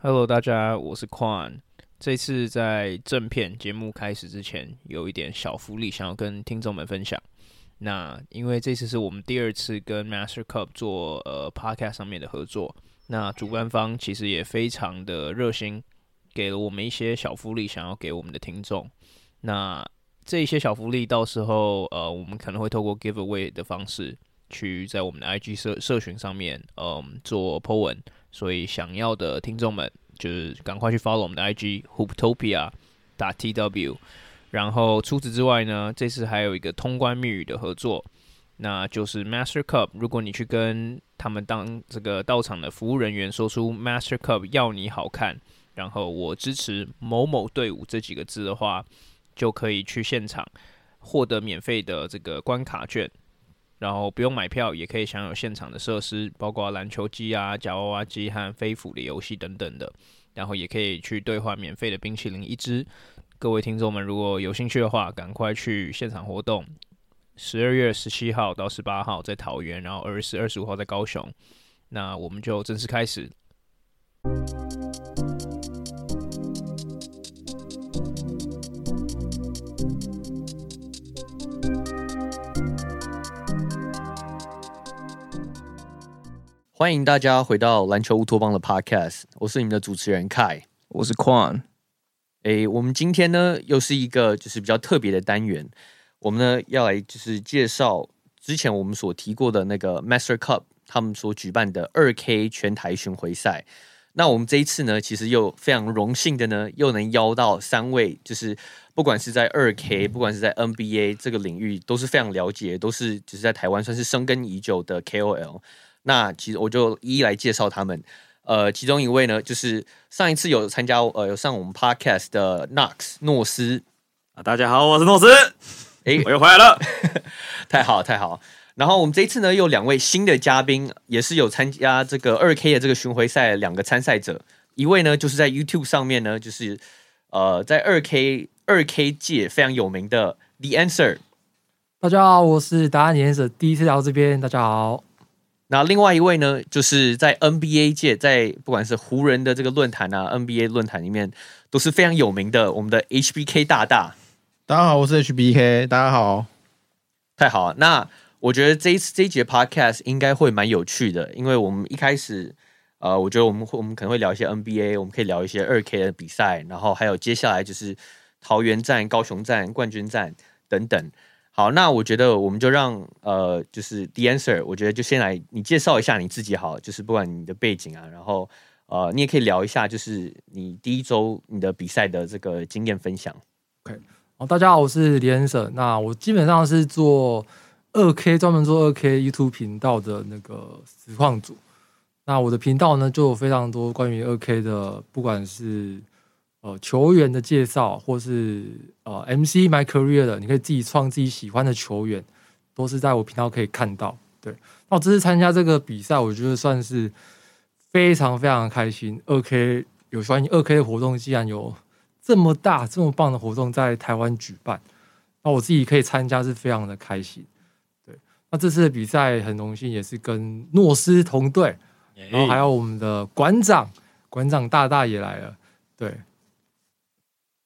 Hello，大家，我是 Quan。这次在正片节目开始之前，有一点小福利想要跟听众们分享。那因为这次是我们第二次跟 Master Cup 做呃 Podcast 上面的合作，那主办方其实也非常的热心，给了我们一些小福利，想要给我们的听众。那这一些小福利到时候呃，我们可能会透过 Giveaway 的方式，去在我们的 IG 社社群上面，嗯、做 po 文。所以想要的听众们，就是赶快去 follow 我们的 IG Hooptopia 打 TW。然后除此之外呢，这次还有一个通关密语的合作，那就是 Master Cup。如果你去跟他们当这个到场的服务人员说出 Master Cup 要你好看，然后我支持某某队伍这几个字的话，就可以去现场获得免费的这个关卡券。然后不用买票也可以享有现场的设施，包括篮球机啊、夹娃娃机和飞斧的游戏等等的。然后也可以去兑换免费的冰淇淋一支。各位听众们，如果有兴趣的话，赶快去现场活动。十二月十七号到十八号在桃园，然后二十、二十五号在高雄。那我们就正式开始。欢迎大家回到篮球乌托邦的 Podcast，我是你们的主持人 Kai，我是 Quan。诶，我们今天呢又是一个就是比较特别的单元，我们呢要来就是介绍之前我们所提过的那个 Master Cup 他们所举办的二 K 全台巡回赛。那我们这一次呢，其实又非常荣幸的呢，又能邀到三位，就是不管是在二 K，不管是在 NBA 这个领域，都是非常了解，都是就是在台湾算是生根已久的 KOL。那其实我就一一来介绍他们，呃，其中一位呢，就是上一次有参加呃有上我们 podcast 的 Knox 诺斯啊，大家好，我是诺斯，诶，我又回来了，太好太好。然后我们这一次呢，有两位新的嘉宾，也是有参加这个二 K 的这个巡回赛两个参赛者，一位呢就是在 YouTube 上面呢，就是呃在二 K 二 K 界非常有名的 The Answer，大家好，我是答案 The Answer，第一次来到这边，大家好。那另外一位呢，就是在 NBA 界，在不管是湖人的这个论坛啊，NBA 论坛里面都是非常有名的，我们的 HBK 大大。大家好，我是 HBK，大家好，太好了。那我觉得这一次这一节 Podcast 应该会蛮有趣的，因为我们一开始，呃，我觉得我们会我们可能会聊一些 NBA，我们可以聊一些二 K 的比赛，然后还有接下来就是桃园站、高雄站、冠军站等等。好，那我觉得我们就让呃，就是 The Answer，我觉得就先来你介绍一下你自己好，就是不管你的背景啊，然后呃，你也可以聊一下，就是你第一周你的比赛的这个经验分享。OK，好，大家好，我是 The Answer，那我基本上是做二 K，专门做二 K YouTube 频道的那个实况组。那我的频道呢，就有非常多关于二 K 的，不管是呃，球员的介绍，或是呃，MC My Career 的，你可以自己创自己喜欢的球员，都是在我频道可以看到。对，那我这次参加这个比赛，我觉得算是非常非常开心。二 K 有关于二 K 的活动，既然有这么大这么棒的活动在台湾举办，那我自己可以参加是非常的开心。对，那这次的比赛很荣幸，也是跟诺斯同队，然后还有我们的馆长，馆长大大也来了。对。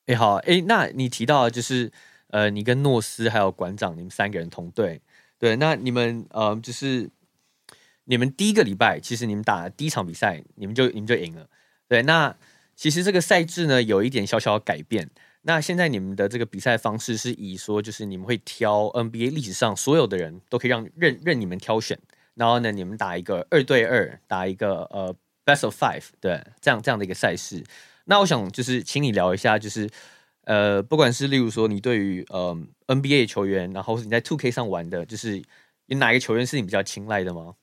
哎，好，哎，那你提到就是，呃，你跟诺斯还有馆长，你们三个人同队，对，那你们呃，就是你们第一个礼拜，其实你们打第一场比赛，你们就你们就赢了，对，那其实这个赛制呢，有一点小小的改变，那现在你们的这个比赛方式是以说，就是你们会挑 NBA 历史上所有的人都可以让任任你们挑选，然后呢，你们打一个二对二，打一个呃 best of five，对，这样这样的一个赛事。那我想就是请你聊一下，就是呃，不管是例如说你对于呃 NBA 球员，然后是你在 Two K 上玩的，就是有哪一个球员是你比较青睐的吗？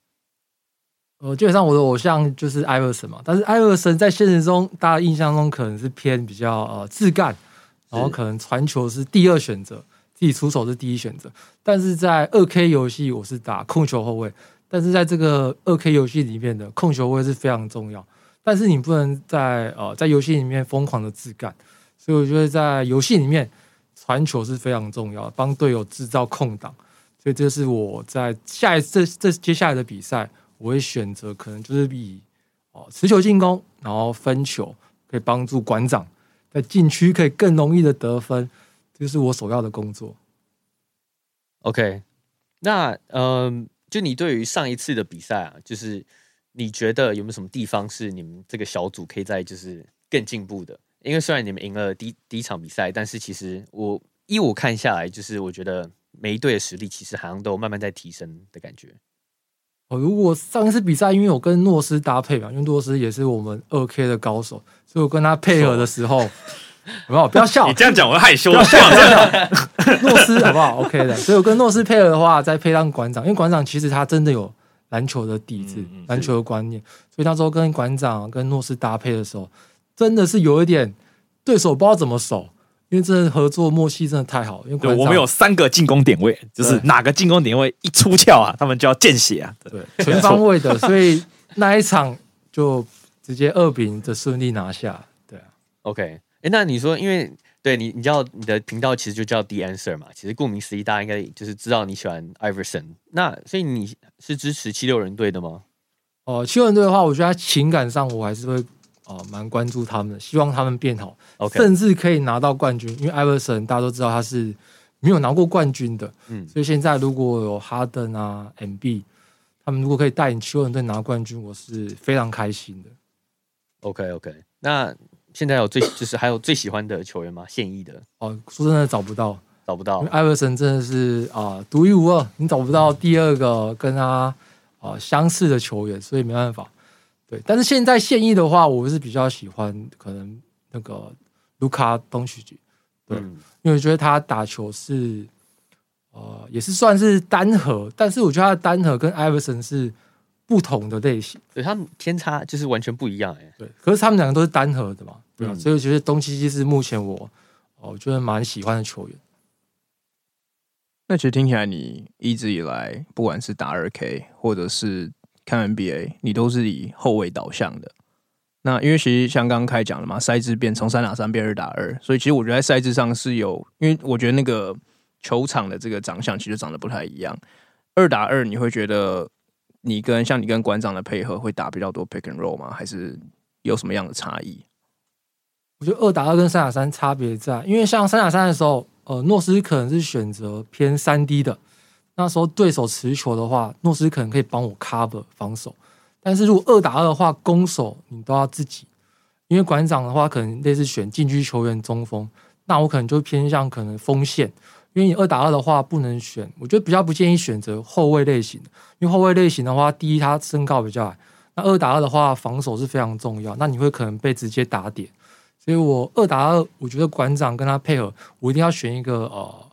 呃，基本上我的偶像就是艾尔森嘛，但是艾尔森在现实中大家印象中可能是偏比较呃自干，然后可能传球是第二选择，自己出手是第一选择。但是在二 K 游戏我是打控球后卫，但是在这个二 K 游戏里面的控球后卫是非常重要。但是你不能在呃在游戏里面疯狂的自干，所以我觉得在游戏里面传球是非常重要，帮队友制造空档。所以这是我在下一次这这接下来的比赛，我会选择可能就是以哦持球进攻，然后分球，可以帮助馆长在禁区可以更容易的得分，这是我首要的工作。OK，那嗯、呃，就你对于上一次的比赛啊，就是你觉得有没有什么地方是你们这个小组可以在就是更进步的？因为虽然你们赢了第一第一场比赛，但是其实我依我看下来，就是我觉得每一队的实力其实好像都慢慢在提升的感觉。哦，如果上一次比赛，因为我跟诺斯搭配嘛，因为诺斯也是我们二 K 的高手，所以我跟他配合的时候，好不好？不要笑，你这样讲我会害羞。诺斯好不好？OK 的，所以我跟诺斯配合的话，再配上馆长，因为馆长其实他真的有篮球的底子、篮、嗯嗯、球的观念，所以那时候跟馆长跟诺斯搭配的时候。真的是有一点对手不知道怎么守，因为真的合作默契真的太好。因为我们有三个进攻点位，就是哪个进攻点位一出鞘啊，他们就要见血啊。对，全方位的，所以那一场就直接二比零的顺利拿下。对啊，OK，哎、欸，那你说，因为对你，你知道你的频道其实就叫 The Answer 嘛，其实顾名思义，大家应该就是知道你喜欢 Iverson。那所以你是支持七六人队的吗？哦、呃，七六人队的话，我觉得他情感上我还是会。哦，蛮关注他们的，希望他们变好.甚至可以拿到冠军。因为艾弗森大家都知道他是没有拿过冠军的，嗯，所以现在如果有哈登啊、MB，他们如果可以带领七六人队拿冠军，我是非常开心的。OK OK，那现在有最就是还有最喜欢的球员吗？现役的？哦，说真的找不到，找不到。艾弗森真的是啊独一无二，你找不到第二个跟他啊、呃、相似的球员，所以没办法。对，但是现在现役的话，我是比较喜欢可能那个卢卡东契奇，对、嗯，因为我觉得他打球是呃也是算是单核，但是我觉得他的单核跟艾弗森是不同的类型，对他们天差就是完全不一样哎。对，可是他们两个都是单核的嘛，对、嗯、所以我觉得东契奇是目前我我觉得蛮喜欢的球员。那其实听起来你一直以来不管是打二 K 或者是看 NBA，你都是以后卫导向的。那因为其实像刚刚开讲了嘛，赛制变从三打三变二打二，所以其实我觉得在赛制上是有，因为我觉得那个球场的这个长相其实长得不太一样。二打二，你会觉得你跟像你跟馆长的配合会打比较多 pick and roll 吗？还是有什么样的差异？我觉得二打二跟三打三差别在，因为像三打三的时候，呃，诺斯可能是选择偏三 D 的。那时候对手持球的话，诺斯可能可以帮我 cover 防守，但是如果二打二的话，攻守你都要自己。因为馆长的话可能类似选禁区球员中锋，那我可能就偏向可能锋线。因为你二打二的话不能选，我觉得比较不建议选择后卫类型。因为后卫类型的话，第一他身高比较矮，那二打二的话防守是非常重要，那你会可能被直接打点。所以我二打二，我觉得馆长跟他配合，我一定要选一个呃。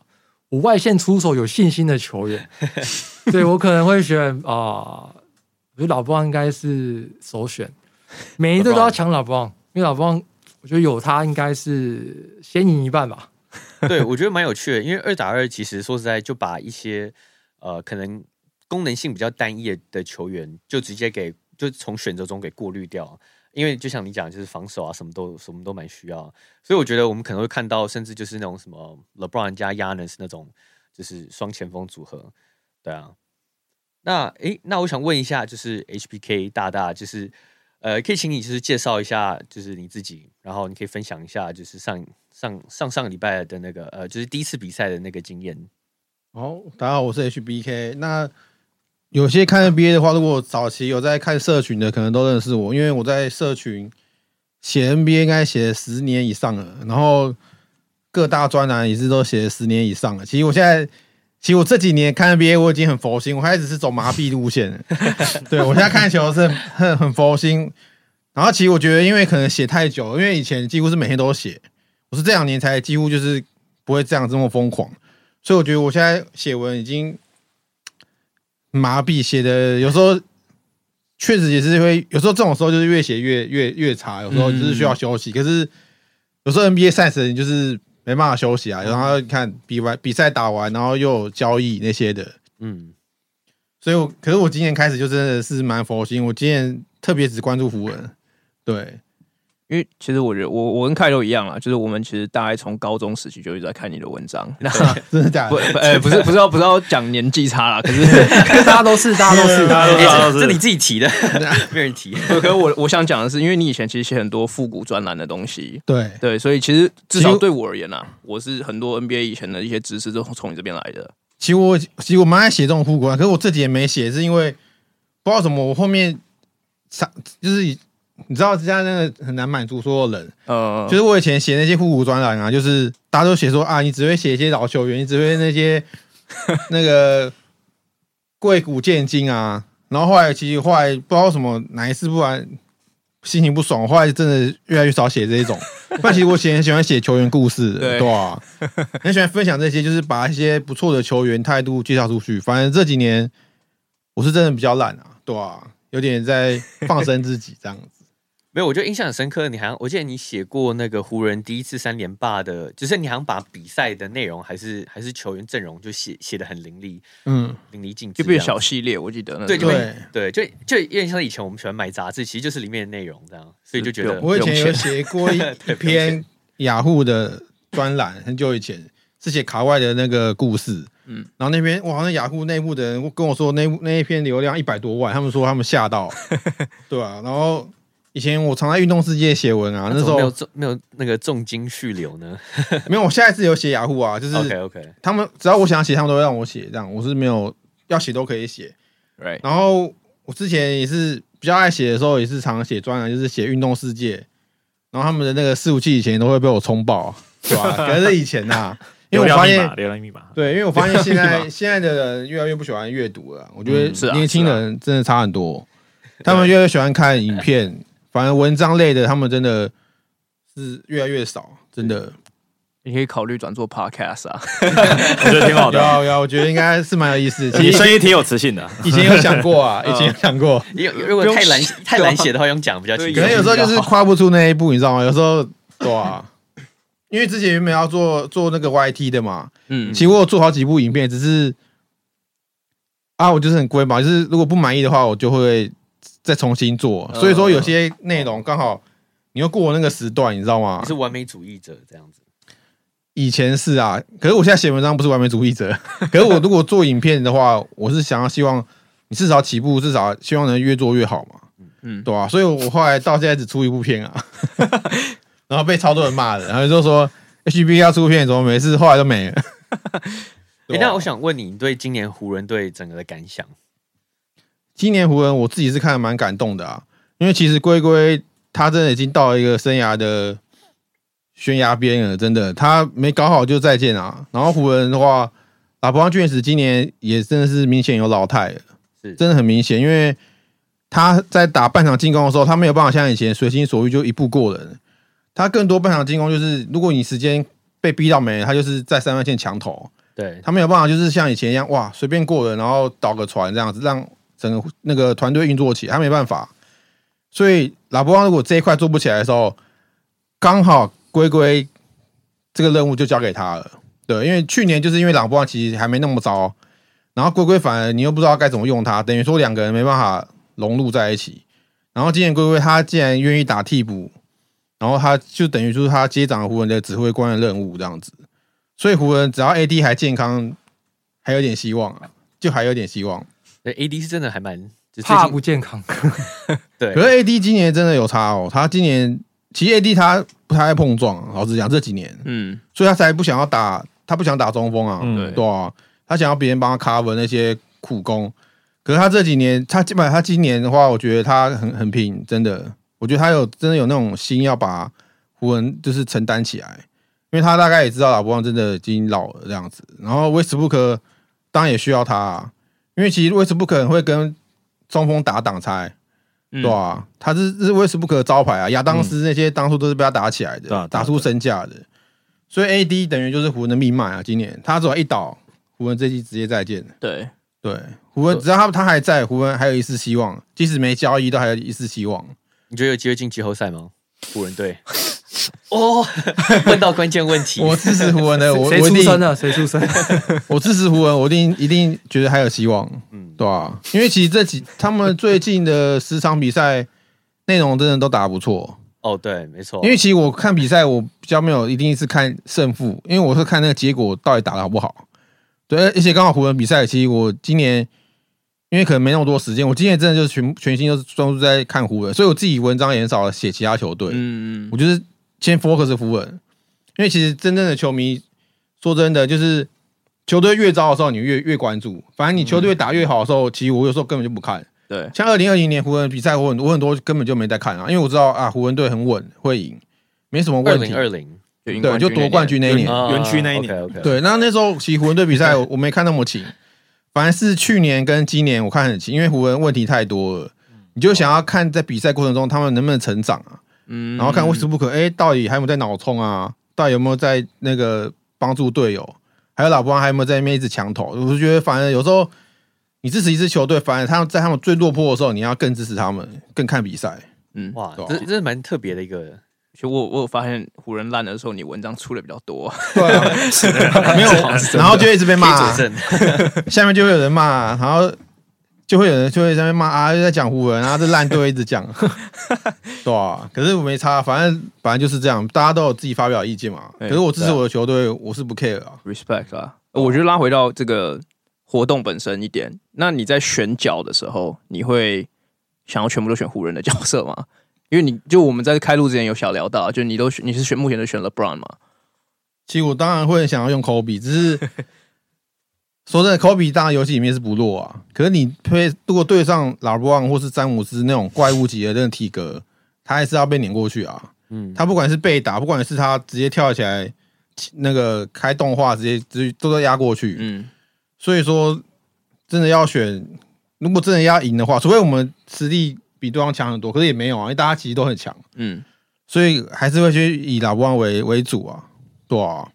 我外线出手有信心的球员，对我可能会选啊、呃，我觉得老布朗应该是首选，每一队都要抢老布朗，因为老布朗我觉得有他应该是先赢一半吧。对，我觉得蛮有趣的，因为二打二其实说实在就把一些呃可能功能性比较单一的球员就直接给就从选择中给过滤掉。因为就像你讲，就是防守啊，什么都什么都蛮需要，所以我觉得我们可能会看到，甚至就是那种什么 LeBron 加 Yanis 那种，就是双前锋组合，对啊。那诶，那我想问一下，就是 HBK 大大，就是呃，可以请你就是介绍一下，就是你自己，然后你可以分享一下，就是上上上上礼拜的那个呃，就是第一次比赛的那个经验。好，大家好，我是 HBK。那有些看 NBA 的话，如果早期有在看社群的，可能都认识我，因为我在社群写 NBA 应该写十年以上了，然后各大专栏也是都写十年以上了。其实我现在，其实我这几年看 NBA 我已经很佛心，我开始是走麻痹路线。对，我现在看球是很很佛心。然后其实我觉得，因为可能写太久，因为以前几乎是每天都写，我是这两年才几乎就是不会这样这么疯狂，所以我觉得我现在写文已经。麻痹写的，有时候确实也是会，有时候这种时候就是越写越越越差，有时候就是需要休息。嗯、可是有时候 NBA 赛程就是没办法休息啊，然后看比完比赛打完，然后又有交易那些的，嗯。所以我，可是我今年开始就真的是蛮佛心，我今年特别只关注湖人，对。因为其实我觉得我我跟凯都一样啦，就是我们其实大概从高中时期就一直在看你的文章。那真的假的？不，呃，不是不是要不是要讲年纪差啦，可是 大家都是，大家都是，大家都是，大家都是这你自己提的，没人提。可是我我想讲的是，因为你以前其实写很多复古专栏的东西，对对，所以其实至少对我而言啊，我是很多 NBA 以前的一些知识都从你这边来的。其实我其实我蛮爱写这种复古啊，可是我自己也没写，是因为不知道怎么，我后面就是。你知道现在那个很难满足所有人，呃，就是我以前写那些复古专栏啊，就是大家都写说啊，你只会写一些老球员，你只会那些 那个贵古见今啊，然后后来其实后来不知道什么哪一次不然心情不爽，后来真的越来越少写这一种。但其实我写很喜欢写球员故事，对，对啊，很喜欢分享这些，就是把一些不错的球员态度介绍出去。反正这几年我是真的比较懒啊，对啊，有点在放生自己这样子。没有，我觉得印象很深刻。你好像我记得你写过那个湖人第一次三连霸的，就是你好像把比赛的内容还是还是球员阵容就写写的很淋漓，嗯，淋漓尽致，就变小系列。我记得那对对对，就就有点像以前我们喜欢买杂志，其实就是里面的内容这样，所以就觉得我以前有写过一一篇雅虎的专栏，很久以前是写卡外的那个故事，嗯，然后那边哇，那雅虎内部的人跟我说那那一篇流量一百多万，他们说他们吓到，对啊，然后。以前我常在运动世界写文啊，那时候没有重没有那个重金续留呢，没有。我下一次有写雅虎啊，就是 OK OK，他们只要我想写，他们都会让我写，这样我是没有要写都可以写。Right. 然后我之前也是比较爱写的时候，也是常写专栏，就是写运动世界。然后他们的那个伺服器以前都会被我冲爆，对吧？可是以前呐、啊，因为我发现流量密码，对，因为我发现现在现在的人越来越不喜欢阅读了。我觉得年轻人真的差很多，他们越来越喜欢看影片。反正文章类的，他们真的是越来越少，真的。你可以考虑转做 podcast 啊，我觉得挺好的。有有，我觉得应该是蛮有意思。其实声音挺有磁性的。以前有 想过啊，以前有想过。如果太难太难写的话，用讲比较轻。可能有时候就是跨不出那一步，你知道吗？有时候对啊，因为之前原本要做做那个 YT 的嘛，嗯，其实我有做好几部影片，只是啊，我就是很龟嘛，就是如果不满意的话，我就会。再重新做，所以说有些内容刚好你又过我那个时段，你知道吗？你是完美主义者这样子。以前是啊，可是我现在写文章不是完美主义者。可是我如果做影片的话，我是想要希望你至少起步，至少希望能越做越好嘛。嗯，对吧、啊？所以我后来到现在只出一部片啊，然后被超多人骂的，然后就说 HB 要出片，怎么没事？后来都没了。哎、欸，那我想问你，你对今年湖人队整个的感想？今年湖人，我自己是看的蛮感动的啊，因为其实龟龟他真的已经到了一个生涯的悬崖边了，真的，他没搞好就再见啊。然后湖人的话，拉布朗·爵士今年也真的是明显有老态了，是真的很明显，因为他在打半场进攻的时候，他没有办法像以前随心所欲就一步过人，他更多半场进攻就是，如果你时间被逼到没了，他就是在三分线抢投，对，他没有办法就是像以前一样哇随便过人，然后倒个船这样子让。整个那个团队运作起来，他没办法，所以拉布旺如果这一块做不起来的时候，刚好龟龟这个任务就交给他了。对，因为去年就是因为拉布旺其实还没那么糟，然后龟龟反而你又不知道该怎么用他，等于说两个人没办法融入在一起。然后今年龟龟他既然愿意打替补，然后他就等于说他接掌了湖人的指挥官的任务这样子，所以湖人只要 AD 还健康，还有点希望啊，就还有点希望。A D 是真的还蛮怕不健康，对。可是 A D 今年真的有差哦，他今年其实 A D 他不太爱碰撞，老实讲这几年，嗯，所以他才不想要打，他不想打中锋啊，嗯、对啊，他想要别人帮他 cover 那些苦工。可是他这几年，他基本上他今年的话，我觉得他很很拼，真的，我觉得他有真的有那种心要把湖人就是承担起来，因为他大概也知道老布朗真的已经老了这样子，然后威斯布鲁克当然也需要他、啊。因为其实威斯布鲁克会跟中锋打挡拆，对吧？他是是威斯布鲁克的招牌啊，亚当斯那些当初都是被他打起来的，打出身价的。所以 AD 等于就是湖人的命脉啊。今年他只要一倒，湖人这季直接再见。对对，湖人只要他他还在，湖人还有一丝希望，即使没交易都还有一丝希望。你觉得有机会进季后赛吗？湖人队？哦，问到关键问题。我支持湖人的，我谁出生的？谁出生？我支持湖人，我一定一定觉得还有希望。嗯，对啊，因为其实这几他们最近的十场比赛内容真的都打得不错。哦，对，没错。因为其实我看比赛，我比较没有一定是看胜负，因为我是看那个结果到底打的好不好。对，而且刚好湖人比赛，其实我今年因为可能没那么多时间，我今年真的就是全全心都是专注在看湖人，所以我自己文章也很少写其他球队。嗯嗯，我就是先 focus 湖人，因为其实真正的球迷说真的，就是球队越糟的时候，你越越关注；反正你球队打越好的时候，其实我有时候根本就不看。对，像二零二零年湖人比赛，我很我很多根本就没在看啊，因为我知道啊，湖人队很稳，会赢，没什么问题。二零二零。对，就夺冠军那一年，园区那一年。Oh, okay, okay. 对，那那时候其实湖人队比赛我没看那么勤，反而是去年跟今年我看很勤，因为湖人问题太多了，你就想要看在比赛过程中他们能不能成长啊，嗯，然后看威斯布鲁克，哎，到底还有没有在脑冲啊？到底有没有在那个帮助队友？还有老布朗还有没有在那边一直抢头？我就觉得反正有时候你支持一支球队，反而他们在他们最落魄的时候，你要更支持他们，更看比赛。嗯，哇，这这是蛮特别的一个。就我我有发现湖人烂的时候，你文章出的比较多。对啊，没有，然后就一直被骂，下面就会有人骂，然后就会有人就会在那边骂啊，又在讲湖人啊，这烂队一直讲。对啊，可是我没差，反正反正就是这样，大家都有自己发表意见嘛。可是我支持我的球队，我是不 care 啊，respect 啊。我觉得拉回到这个活动本身一点，那你在选角的时候，你会想要全部都选湖人的角色吗？因为你就我们在开录之前有小聊到，就你都选你是选目前都选 LeBron 嘛？其实我当然会想要用 Kobe，只是说真的，Kobe 当然游戏里面是不弱啊。可是你推如果对上 LeBron 或是詹姆斯那种怪物级的那种体格，他还是要被碾过去啊。嗯，他不管是被打，不管是他直接跳起来那个开动画，直接直接都在压过去。嗯，所以说真的要选，如果真的要赢的话，除非我们实力。比对方强很多，可是也没有啊，因为大家其实都很强，嗯，所以还是会去以老布旺为为主啊，对啊，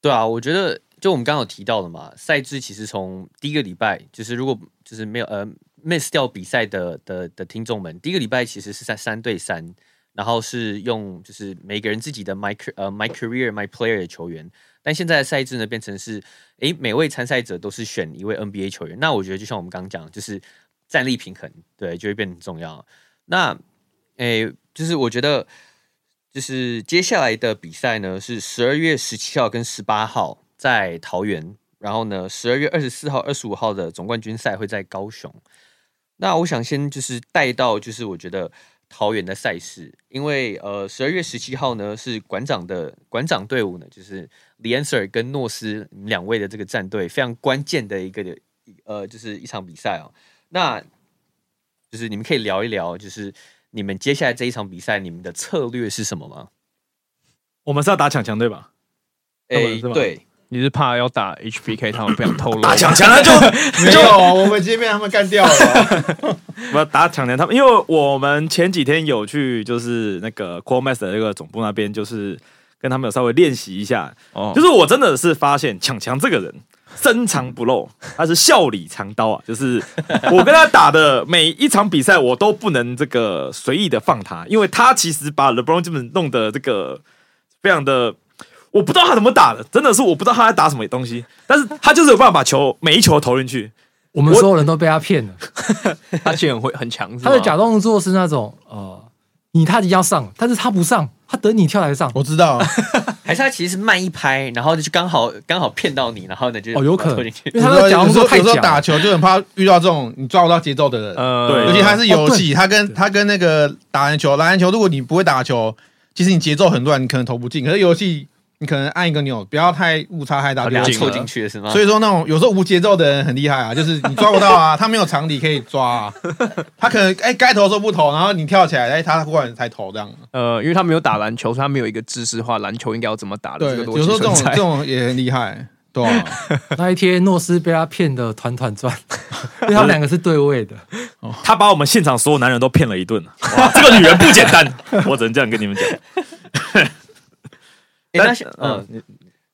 对啊，我觉得就我们刚刚有提到的嘛，赛制其实从第一个礼拜，就是如果就是没有呃 miss 掉比赛的的的听众们，第一个礼拜其实是在三对三，然后是用就是每个人自己的 my 呃 my career my player 的球员，但现在的赛制呢变成是，诶，每位参赛者都是选一位 NBA 球员，那我觉得就像我们刚刚讲，就是。战力平衡，对，就会变得很重要。那，诶、就是我觉得，就是接下来的比赛呢，是十二月十七号跟十八号在桃园，然后呢，十二月二十四号、二十五号的总冠军赛会在高雄。那我想先就是带到，就是我觉得桃园的赛事，因为呃，十二月十七号呢是馆长的馆长队伍呢，就是李安 Sir 跟诺斯两位的这个战队，非常关键的一个呃，就是一场比赛哦。那就是你们可以聊一聊，就是你们接下来这一场比赛，你们的策略是什么吗？我们是要打抢强对吧？哎、欸，对，你是怕要打 HPK，他们不想透露。打抢强那就 没有，我们今天被他们干掉了。我要打抢强他们，因为我们前几天有去，就是那个 Core Master 那个总部那边，就是跟他们有稍微练习一下。哦，就是我真的是发现抢强这个人。深藏不露，他是笑里藏刀啊！就是我跟他打的每一场比赛，我都不能这个随意的放他，因为他其实把 LeBron 基本弄得这个非常的，我不知道他怎么打的，真的是我不知道他在打什么东西，但是他就是有办法把球每一球投进去。我们所有人都被他骗了，他其实很会很强，他的假动作是那种呃。你他已经要上，但是他不上，他等你跳来上。我知道，还是他其实是慢一拍，然后就刚好刚好骗到你，然后呢就哦有可能，因为他的假动作太假。有时候打球就很怕遇到这种你抓不到节奏的人，呃，对，尤其他是游戏，他跟他跟那个打篮球，打篮球如果你不会打球，其实你节奏很乱，你可能投不进。可是游戏。你可能按一个钮，不要太误差太大，不要错进去是吗？所以说那种有时候无节奏的人很厉害啊，就是你抓不到啊，他没有场地可以抓啊，他可能哎该、欸、投的时候不投，然后你跳起来哎、欸、他忽然才投这样。呃，因为他没有打篮球，所以他没有一个知识化篮球应该要怎么打的这个逻辑。有时候这种这种也很厉害，对啊。那一天诺斯被他骗的团团转，因为他们两个是对位的，他把我们现场所有男人都骗了一顿。哇，这个女人不简单，我只能这样跟你们讲。欸、那嗯，嗯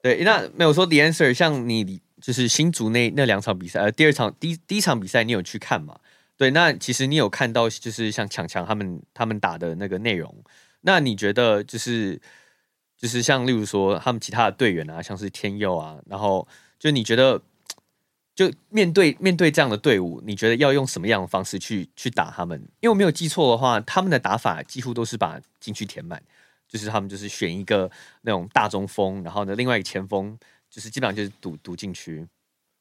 对，那没有说 The Answer，像你就是新竹那那两场比赛，呃，第二场第一第一场比赛你有去看嘛？对，那其实你有看到就是像强强他们他们打的那个内容，那你觉得就是就是像例如说他们其他的队员啊，像是天佑啊，然后就你觉得就面对面对这样的队伍，你觉得要用什么样的方式去去打他们？因为我没有记错的话，他们的打法几乎都是把禁区填满，就是他们就是选一个那种大中锋，然后呢，另外一个前锋就是基本上就是赌赌禁区。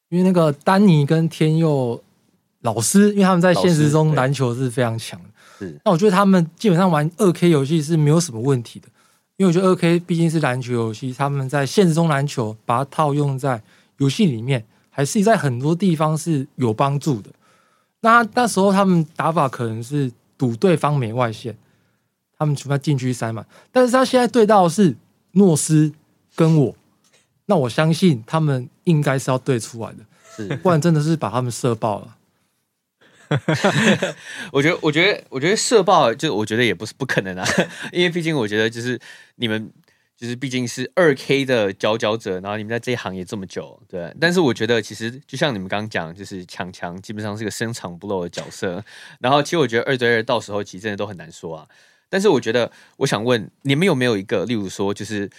因为那个丹尼跟天佑老师，因为他们在现实中篮球是非常强的。是，那我觉得他们基本上玩二 K 游戏是没有什么问题的，因为我觉得二 K 毕竟是篮球游戏，他们在现实中篮球把它套用在游戏里面。还是在很多地方是有帮助的。那那时候他们打法可能是赌对方没外线，他们全部禁区塞满。但是他现在对到的是诺斯跟我，那我相信他们应该是要对出来的，是不然真的是把他们射爆了。我觉得，我觉得，我觉得射爆就我觉得也不是不可能啊，因为毕竟我觉得就是你们。就是毕竟是二 K 的佼佼者，然后你们在这一行也这么久，对。但是我觉得其实就像你们刚刚讲，就是强强基本上是个深藏不露的角色。然后其实我觉得二对二到时候其实真的都很难说啊。但是我觉得我想问你们有没有一个，例如说就是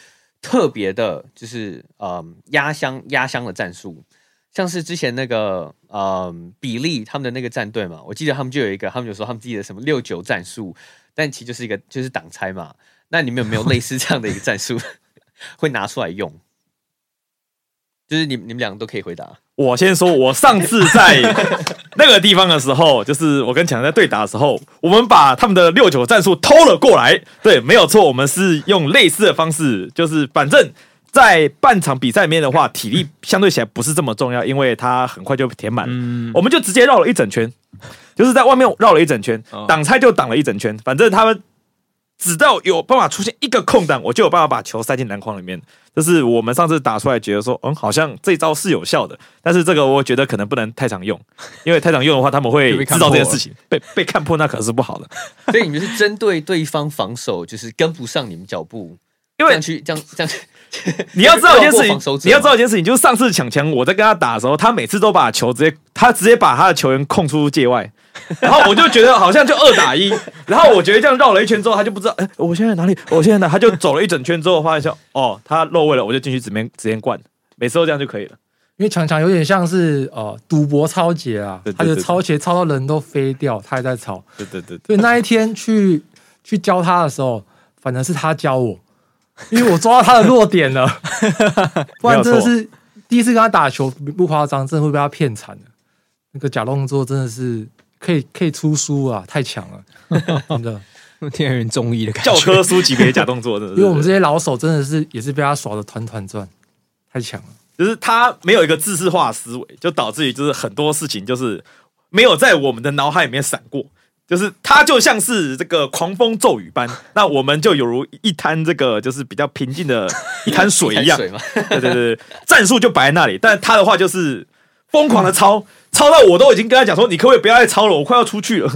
特别的，就是嗯压箱压箱的战术，像是之前那个嗯比利他们的那个战队嘛，我记得他们就有一个，他们就说他们自己的什么六九战术，但其实就是一个就是挡拆嘛。那你们有没有类似这样的一个战术 会拿出来用？就是你你们两个都可以回答。我先说，我上次在 那个地方的时候，就是我跟强强在对打的时候，我们把他们的六九战术偷了过来。对，没有错，我们是用类似的方式，就是反正在半场比赛里面的话，体力相对起来不是这么重要，因为它很快就填满。嗯，我们就直接绕了一整圈，就是在外面绕了一整圈，挡拆就挡了一整圈，反正他们。只要有办法出现一个空档，我就有办法把球塞进篮筐里面。这是我们上次打出来，觉得说，嗯，好像这招是有效的。但是这个我觉得可能不能太常用，因为太常用的话，他们会知道这件事情被被看破，那可是不好的。所以你们是针对对方防守，就是跟不上你们脚步，因为去这样这样。你要知道一件事情，你要知道一件事情，就是上次抢强我在跟他打的时候，他每次都把球直接，他直接把他的球员控出界外。然后我就觉得好像就二打一，然后我觉得这样绕了一圈之后，他就不知道，哎，我现在哪里？我现在哪？他就走了一整圈之后，发现哦，他漏位了，我就进去直接直接灌，每次都这样就可以了。因为强强有点像是呃赌博抄截啊，他就抄截抄到人都飞掉，他还在抄。对对对。所以那一天去去教他的时候，反正是他教我，因为我抓到他的弱点了，不然真的是第一次跟他打球不夸张，真的会被他骗惨了。那个假动作真的是。可以可以出书啊！太强了，真的天人中医的感觉，教科书级别假动作的。因为我们这些老手真的是也是被他耍的团团转，太强了。就是他没有一个制式化思维，就导致于就是很多事情就是没有在我们的脑海里面闪过。就是他就像是这个狂风骤雨般，那我们就有如一滩这个就是比较平静的一滩水一样。水对对对，战术就摆在那里，但他的话就是疯狂的抄。抄到我都已经跟他讲说，你可不可以不要再抄了？我快要出去了，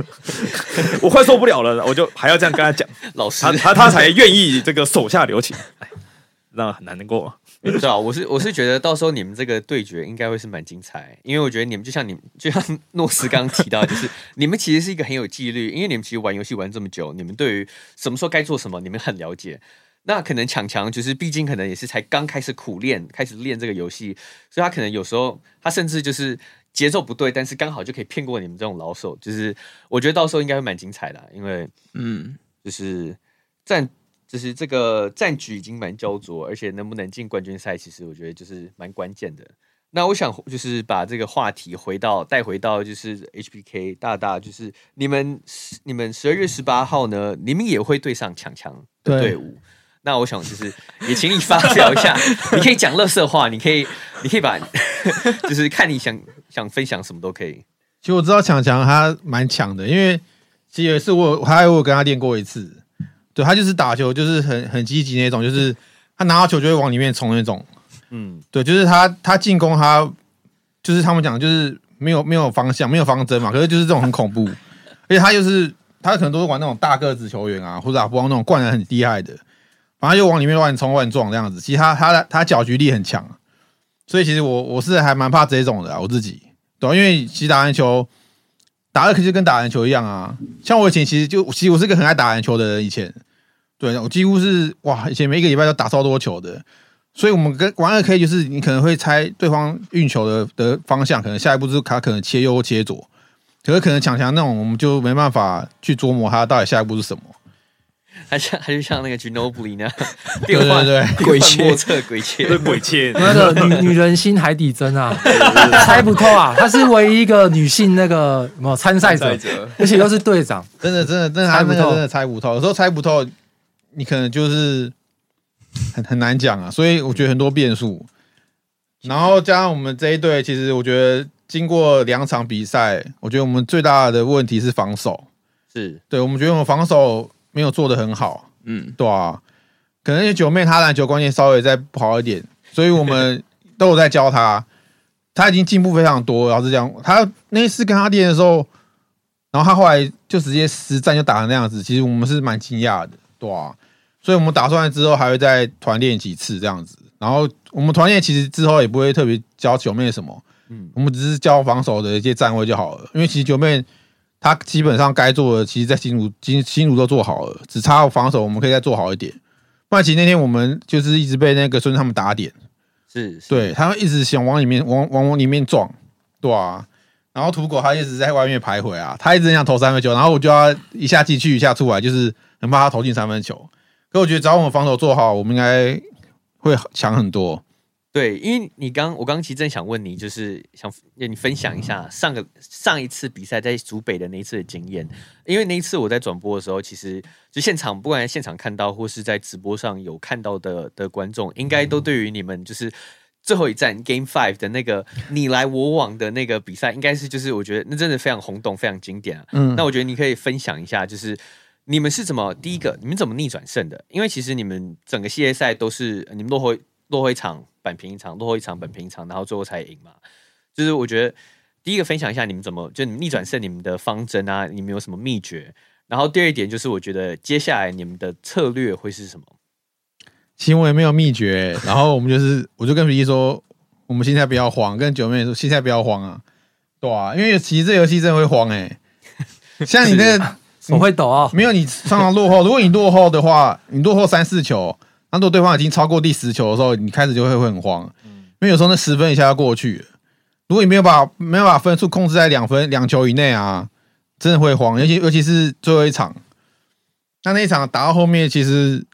我快受不了了，我就还要这样跟他讲。老师，他他他才愿意这个手下留情，哎，那很难过。对啊，我是我是觉得到时候你们这个对决应该会是蛮精彩，因为我觉得你们就像你们就像诺斯刚刚提到，就是你们其实是一个很有纪律，因为你们其实玩游戏玩这么久，你们对于什么时候该做什么，你们很了解。那可能强强就是毕竟可能也是才刚开始苦练，开始练这个游戏，所以他可能有时候他甚至就是。节奏不对，但是刚好就可以骗过你们这种老手，就是我觉得到时候应该会蛮精彩的，啊，因为嗯，就是战，就是这个战局已经蛮焦灼，而且能不能进冠军赛，其实我觉得就是蛮关键的。那我想就是把这个话题回到带回到就是 HBK 大大，就是你们你们十二月十八号呢，你们也会对上强强的队伍。那我想就是也请你发表一下，你可以讲乐色话，你可以你可以把就是看你想想分享什么都可以。其实我知道强强他蛮强的，因为其实也是我还有我跟他练过一次，对他就是打球就是很很积极那种，就是他拿到球就会往里面冲那种。嗯，对，就是他他进攻他就是他们讲就是没有没有方向没有方针嘛，可是就是这种很恐怖，而且他就是他可能都是玩那种大个子球员啊，或者打不光那种灌篮很厉害的。然后就往里面乱冲乱撞这样子，其实他他的他搅局力很强，所以其实我我是还蛮怕这种的，我自己。对，因为其实打篮球打的可是跟打篮球一样啊，像我以前其实就其实我是个很爱打篮球的人，以前。对我几乎是哇，以前每一个礼拜都打超多球的，所以我们跟玩二 K 就是你可能会猜对方运球的的方向，可能下一步是他可能切右或切左，可是可能强强那种我们就没办法去琢磨他到底下一步是什么。还像还是像那个 Ginobili 那样，对对对，鬼切莫测鬼切鬼切，那个女 女人心海底针啊，猜不透啊！她是唯一一个女性那个什么参赛者，而且又是队长，真的真的，真的猜不透真的猜不透，有时候猜不透，你可能就是。很很难讲啊，所以我觉得很多变数。然后加上我们这一队，其实我觉得经过两场比赛，我觉得我们最大的问题是防守。是对，我们觉得我们防守没有做的很好。嗯，对啊。可能九妹她篮球观念稍微再不好一点，所以我们 都有在教她。她已经进步非常多，老实讲，她那一次跟她练的时候，然后她后来就直接实战就打成那样子，其实我们是蛮惊讶的，对啊。所以我们打算之后还会再团练几次这样子，然后我们团练其实之后也不会特别教九妹什么，嗯，我们只是教防守的一些站位就好了。因为其实九妹她基本上该做的，其实在新竹、新新竹都做好了，只差防守我们可以再做好一点。不然其实那天我们就是一直被那个孙他们打点，是，是对，他们一直想往里面往往往里面撞，对啊。然后土狗他一直在外面徘徊啊，他一直想投三分球，然后我就要一下进去一下出来，就是很怕他投进三分球。可我觉得，只要我们防守做好，我们应该会强很多。对，因为你刚，我刚刚其实正想问你，就是想让你分享一下上个上一次比赛在主北的那一次的经验。因为那一次我在转播的时候，其实就现场，不管在现场看到或是在直播上有看到的的观众，应该都对于你们就是最后一站 Game Five 的那个你来我往的那个比赛，应该是就是我觉得那真的非常轰动，非常经典啊。嗯，那我觉得你可以分享一下，就是。你们是怎么第一个？你们怎么逆转胜的？因为其实你们整个系列赛都是你们落后落后一场扳平一场，落后一场扳平一场，然后最后才赢嘛。就是我觉得第一个分享一下你们怎么就你们逆转胜，你们的方针啊，你们有什么秘诀？然后第二点就是我觉得接下来你们的策略会是什么？其实我也没有秘诀，然后我们就是我就跟皮皮说，我们现在不要慌，跟九妹说现在不要慌啊，对啊，因为其实这游戏真的会慌哎、欸，像你那个。我会抖啊！没有，你常常落后。如果你落后的话，你落后三四球，那如果对方已经超过第十球的时候，你开始就会会很慌。因为有时候那十分一下要过去。如果你没有把没有把分数控制在两分两球以内啊，真的会慌。尤其尤其是最后一场，那那一场打到后面，其实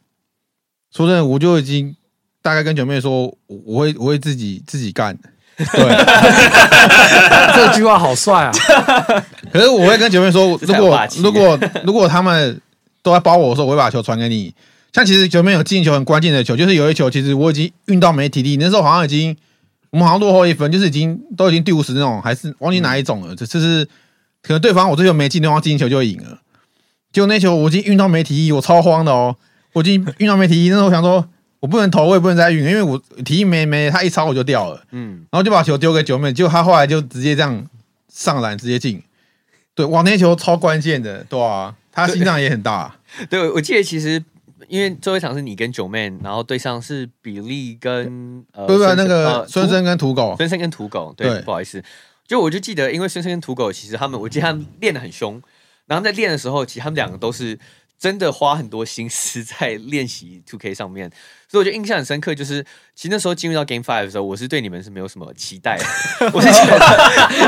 说真的，我就已经大概跟九妹说，我我会我会自己自己干。对，这句话好帅啊！可是我会跟九妹说，如果如果如果他们都在包我的时候，我会把球传给你。像其实九妹有进球很关键的球，就是有一球，其实我已经运到没体力，那时候好像已经我们好像落后一分，就是已经都已经第五十那种，还是忘记哪一种了。这就是可能对方我这球没进，对方进球就赢了。结果那球我已经运到没体力，我超慌的哦，我已经运到没体力，那时候我想说。我不能投，我也不能再运，因为我体力没没，他一抄我就掉了，嗯，然后就把球丢给九妹，结果他后来就直接这样上篮直接进，对，哇，那球超关键的，对啊，他心脏也很大，对，我记得其实因为最后一场是你跟九妹，然后对上是比利跟呃，对对，那个孙生跟土狗，孙生跟土狗，对，对不好意思，就我就记得，因为孙生跟土狗其实他们，我记得他们练的很凶，然后在练的时候，其实他们两个都是。真的花很多心思在练习 tok 上面，所以我觉得印象很深刻。就是其实那时候进入到 Game Five 的时候，我是对你们是没有什么期待的。我是觉得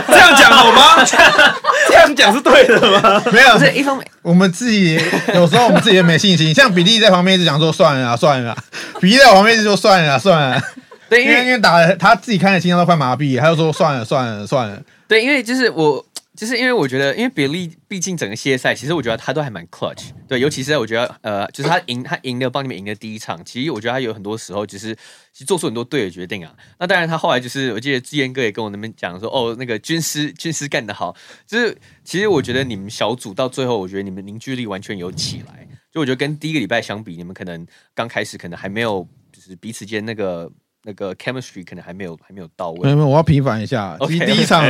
这样讲好吗？这样讲是对的吗？没有，是一方面，我们自己有时候我们自己也没信心。像比利在旁边一直讲说算了算了，比利在旁边一直说算了算了。对，因为因为打他自己看的心脏都快麻痹，他就说算了算了算了。对，因为就是我。就是因为我觉得，因为比利毕竟整个系列赛，其实我觉得他都还蛮 clutch，对，尤其是在我觉得，呃，就是他赢，他赢了帮你们赢的第一场，其实我觉得他有很多时候就是其实做出很多对的决定啊。那当然，他后来就是我记得志彦哥也跟我那边讲说，哦，那个军师军师干得好，就是其实我觉得你们小组到最后，我觉得你们凝聚力完全有起来。就我觉得跟第一个礼拜相比，你们可能刚开始可能还没有，就是彼此间那个。那个 chemistry 可能还没有还没有到位。没有没有，我要平反一下。Okay, 第一场.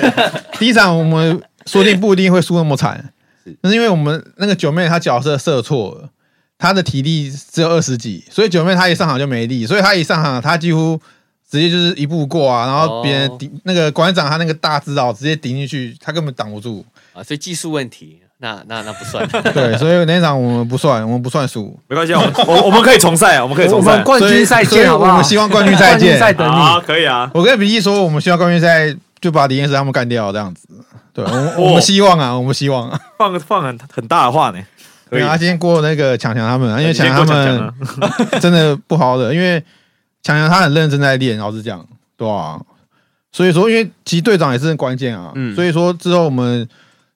第一场我们说不定不一定会输那么惨，那是因为我们那个九妹她角色设错了，她的体力只有二十几，所以九妹她一上场就没力，所以她一上场她几乎直接就是一步过啊，然后别人顶、哦、那个馆长他那个大指导直接顶进去，他根本挡不住啊，所以技术问题。那那那不算。对，所以那场我们不算，我们不算输。没关系，我 们我我们可以重赛，我们可以重赛。冠军赛见，好不好？我们希望冠军赛见。赛等你。啊，可以啊。我跟比利说，我们希望冠军赛就把李彦石他们干掉，这样子。对，我 我们希望啊，我们希望啊。放放很很大的话呢。对啊，今天过那个强强他们，因为强强他们真的不好的，因为强强他很认真在练，老实讲，对啊。所以说，因为其实队长也是很关键啊。嗯。所以说之后我们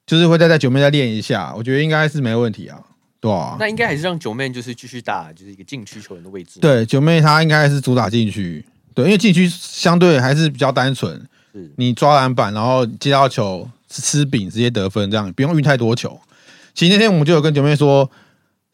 就是会再在九妹再练一下，我觉得应该是没问题啊。对啊。那应该还是让九妹就是继续打，就是一个禁区球员的位置。对，九妹她应该是主打禁区，对，因为禁区相对还是比较单纯。是。你抓篮板，然后接到球吃饼，直接得分，这样不用运太多球。其实那天我们就有跟九妹说，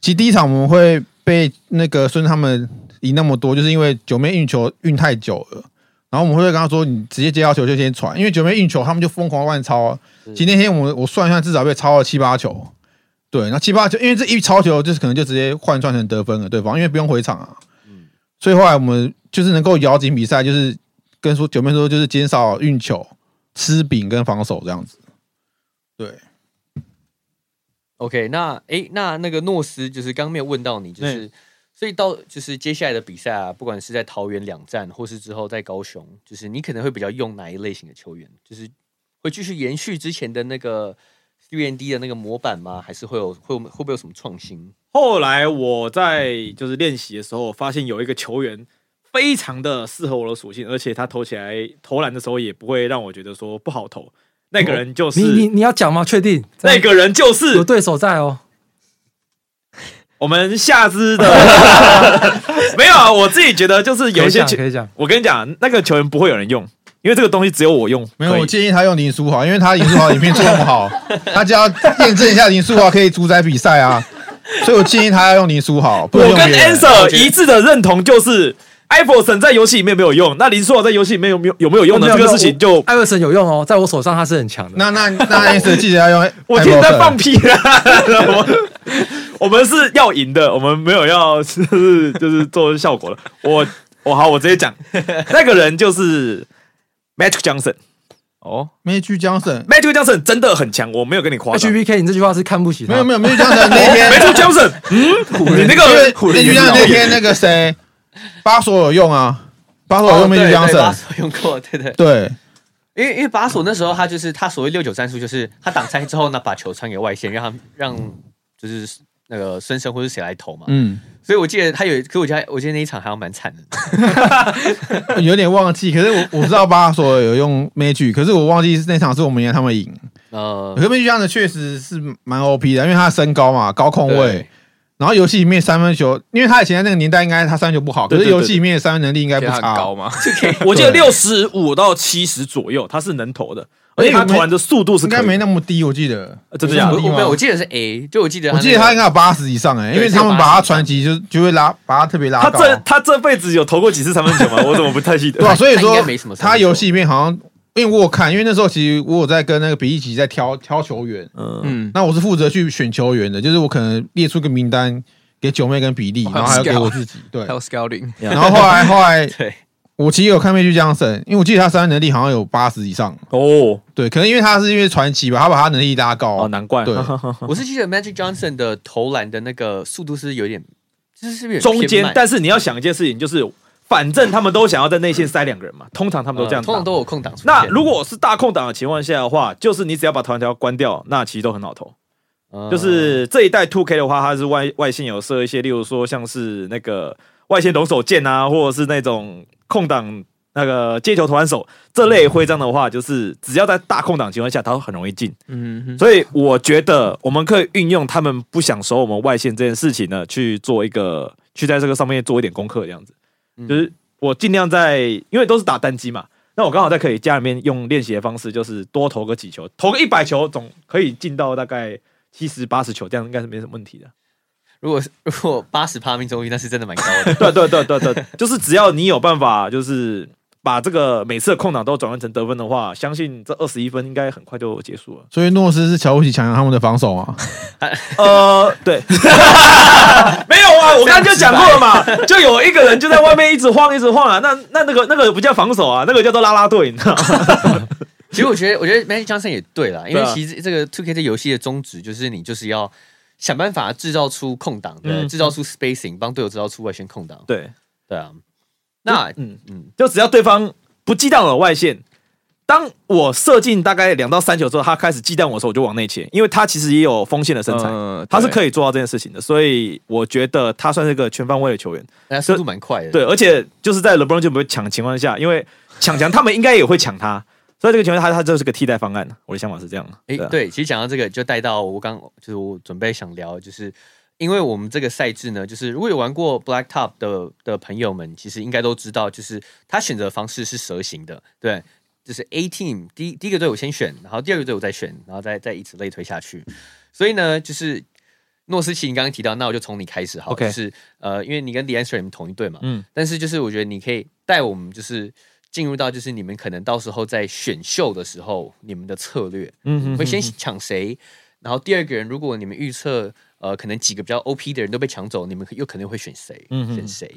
其实第一场我们会被那个孙他们赢那么多，就是因为九妹运球运太久了。然后我们会跟他说：“你直接接到球就先传，因为九妹运球，他们就疯狂乱抄。其实那天我我算一下，至少被抄了七八球。对，那七八球，因为这一抄球就是可能就直接换算成得分了，对方因为不用回场啊。所以后来我们就是能够咬紧比赛，就是跟说九妹说，就是减少运球、吃饼跟防守这样子。对，OK，那诶，那那个诺斯就是刚刚没有问到你，就是。”所以到就是接下来的比赛啊，不管是在桃园两战，或是之后在高雄，就是你可能会比较用哪一类型的球员？就是会继续延续之前的那个 3&D 的那个模板吗？还是会有会会不会有什么创新？后来我在就是练习的时候，发现有一个球员非常的适合我的属性，而且他投起来投篮的时候也不会让我觉得说不好投。那个人就是你你你要讲吗？确定？那个人就是有对手在哦。我们下肢的 没有啊，我自己觉得就是有一些可以讲。我跟你讲，那个球员不会有人用，因为这个东西只有我用。没有，我建议他用林书豪，因为他林书豪影片做那么好，他就要验证一下林书豪可以主宰比赛啊。所以我建议他要用林书豪。我跟 Answer 一致的认同就是，艾弗森在游戏里面没有用，那林书豪在游戏里面有没有有没有用的这个事情就艾弗森有用哦，在我手上他是很强的。那那那 Answer 记得要用。我听在放屁啊！我们是要赢的，我们没有要就是就是做效果了。我我好，我直接讲，那个人就是 Magic Johnson 哦，Magic Johnson，Magic Johnson 真的很强，我没有跟你夸。HBK，你这句话是看不起他？没有没有，Magic Johnson 那天，Magic Johnson，嗯，你那个 Magic Johnson 那天那个谁，巴索有用啊，巴索有用 Magic Johnson，巴索用过，对对对，因为因为巴索那时候他就是他所谓六九战术，就是他挡拆之后呢，把球传给外线，让他让就是。那个孙生或是谁来投嘛？嗯，所以我记得他有，可我记得我记得那一场好像蛮惨的，有点忘记。可是我我知道巴索有用 Magic，可是我忘记那场是我们赢他们赢。呃，可是 Magic 这样的确实是蛮 OP 的，因为他的身高嘛，高控位，然后游戏里面三分球，因为他以前在那个年代应该他三分球不好，可是游戏里面的三分能力应该不差高嘛。我记得六十五到七十左右，他是能投的。而且他投篮的速度是应该没那么低，我记得，真的假的？没有，我记得是 A，就我记得，我记得他应该有八十以上哎，因为他们把他传奇就就会拉，把他特别拉高。他这他这辈子有投过几次三分球吗？我怎么不太记得？对吧？所以说他游戏里面好像，因为我有看，因为那时候其实我有在跟那个比利奇在挑挑球员，嗯，那我是负责去选球员的，就是我可能列出个名单给九妹跟比利，然后还要给我自己，对，还有 scouting，然后后来后来 对。我其实有看 Magic Johnson，因为我记得他三分能力好像有八十以上哦。对，可能因为他是因为传奇吧，他把他能力拉高哦，难怪。对，我是记得 Magic Johnson 的投篮的那个速度是有点，就是是不是中间？但是你要想一件事情，就是反正他们都想要在内线塞两个人嘛，通常他们都这样，通常都有空档。那如果是大空档的情况下的话，就是你只要把投篮条关掉，那其实都很好投。就是这一代 Two K 的话，它是外外线有设一些，例如说像是那个外线龙手剑啊，或者是那种。空档那个接球投篮手这类徽章的话，就是只要在大空档情况下，他都很容易进。嗯哼，所以我觉得我们可以运用他们不想守我们外线这件事情呢，去做一个去在这个上面做一点功课，这样子。就是我尽量在，因为都是打单机嘛，那我刚好在可以家里面用练习的方式，就是多投个几球，投个一百球总可以进到大概七十八十球，这样应该是没什么问题的。如果 如果八十趴命中率，那是真的蛮高的。对对对对对，就是只要你有办法，就是把这个每次的空档都转换成得分的话，相信这二十一分应该很快就结束了。所以诺斯是瞧不起强强他们的防守啊？呃，对，没有啊，我刚刚就讲过了嘛，就有一个人就在外面一直晃一直晃啊，那那那个那个不叫防守啊，那个叫做拉拉队，你知道吗？其实我觉得，我觉得 Magic Johnson 也对啦，因为其实这个 Two K 这游戏的宗旨就是你就是要想办法制造出空档，对，嗯制造出 spacing，帮队友制造出外线空档。对，对啊，那嗯嗯就只要对方不忌惮我的外线，当我射进大概两到三球之后，他开始忌惮我的时候，我就往内切，因为他其实也有锋线的身材，嗯他是可以做到这件事情的，所以我觉得他算是一个全方位的球员。那速度蛮快的。对，而且就是在 LeBron 就不会抢的情况下，因为抢强他们应该也会抢他，所以这个情况下他他就是个替代方案。我的想法是这样。哎、对其实讲到这个，就带到我刚就是我准备想聊，就是因为我们这个赛制呢，就是如果有玩过 Blacktop 的的朋友们，其实应该都知道，就是他选择方式是蛇形的，对，就是 A team 第一第一个队伍先选，然后第二个队伍再选，然后再再以此类推下去。所以呢，就是诺斯奇，你刚刚提到，那我就从你开始好就是呃，因为你跟 The Answer 你们同一队嘛，嗯，但是就是我觉得你可以带我们，就是进入到就是你们可能到时候在选秀的时候，你们的策略，嗯哼会先抢谁？然后第二个人，如果你们预测呃可能几个比较 OP 的人都被抢走，你们又可能会选谁？嗯选谁？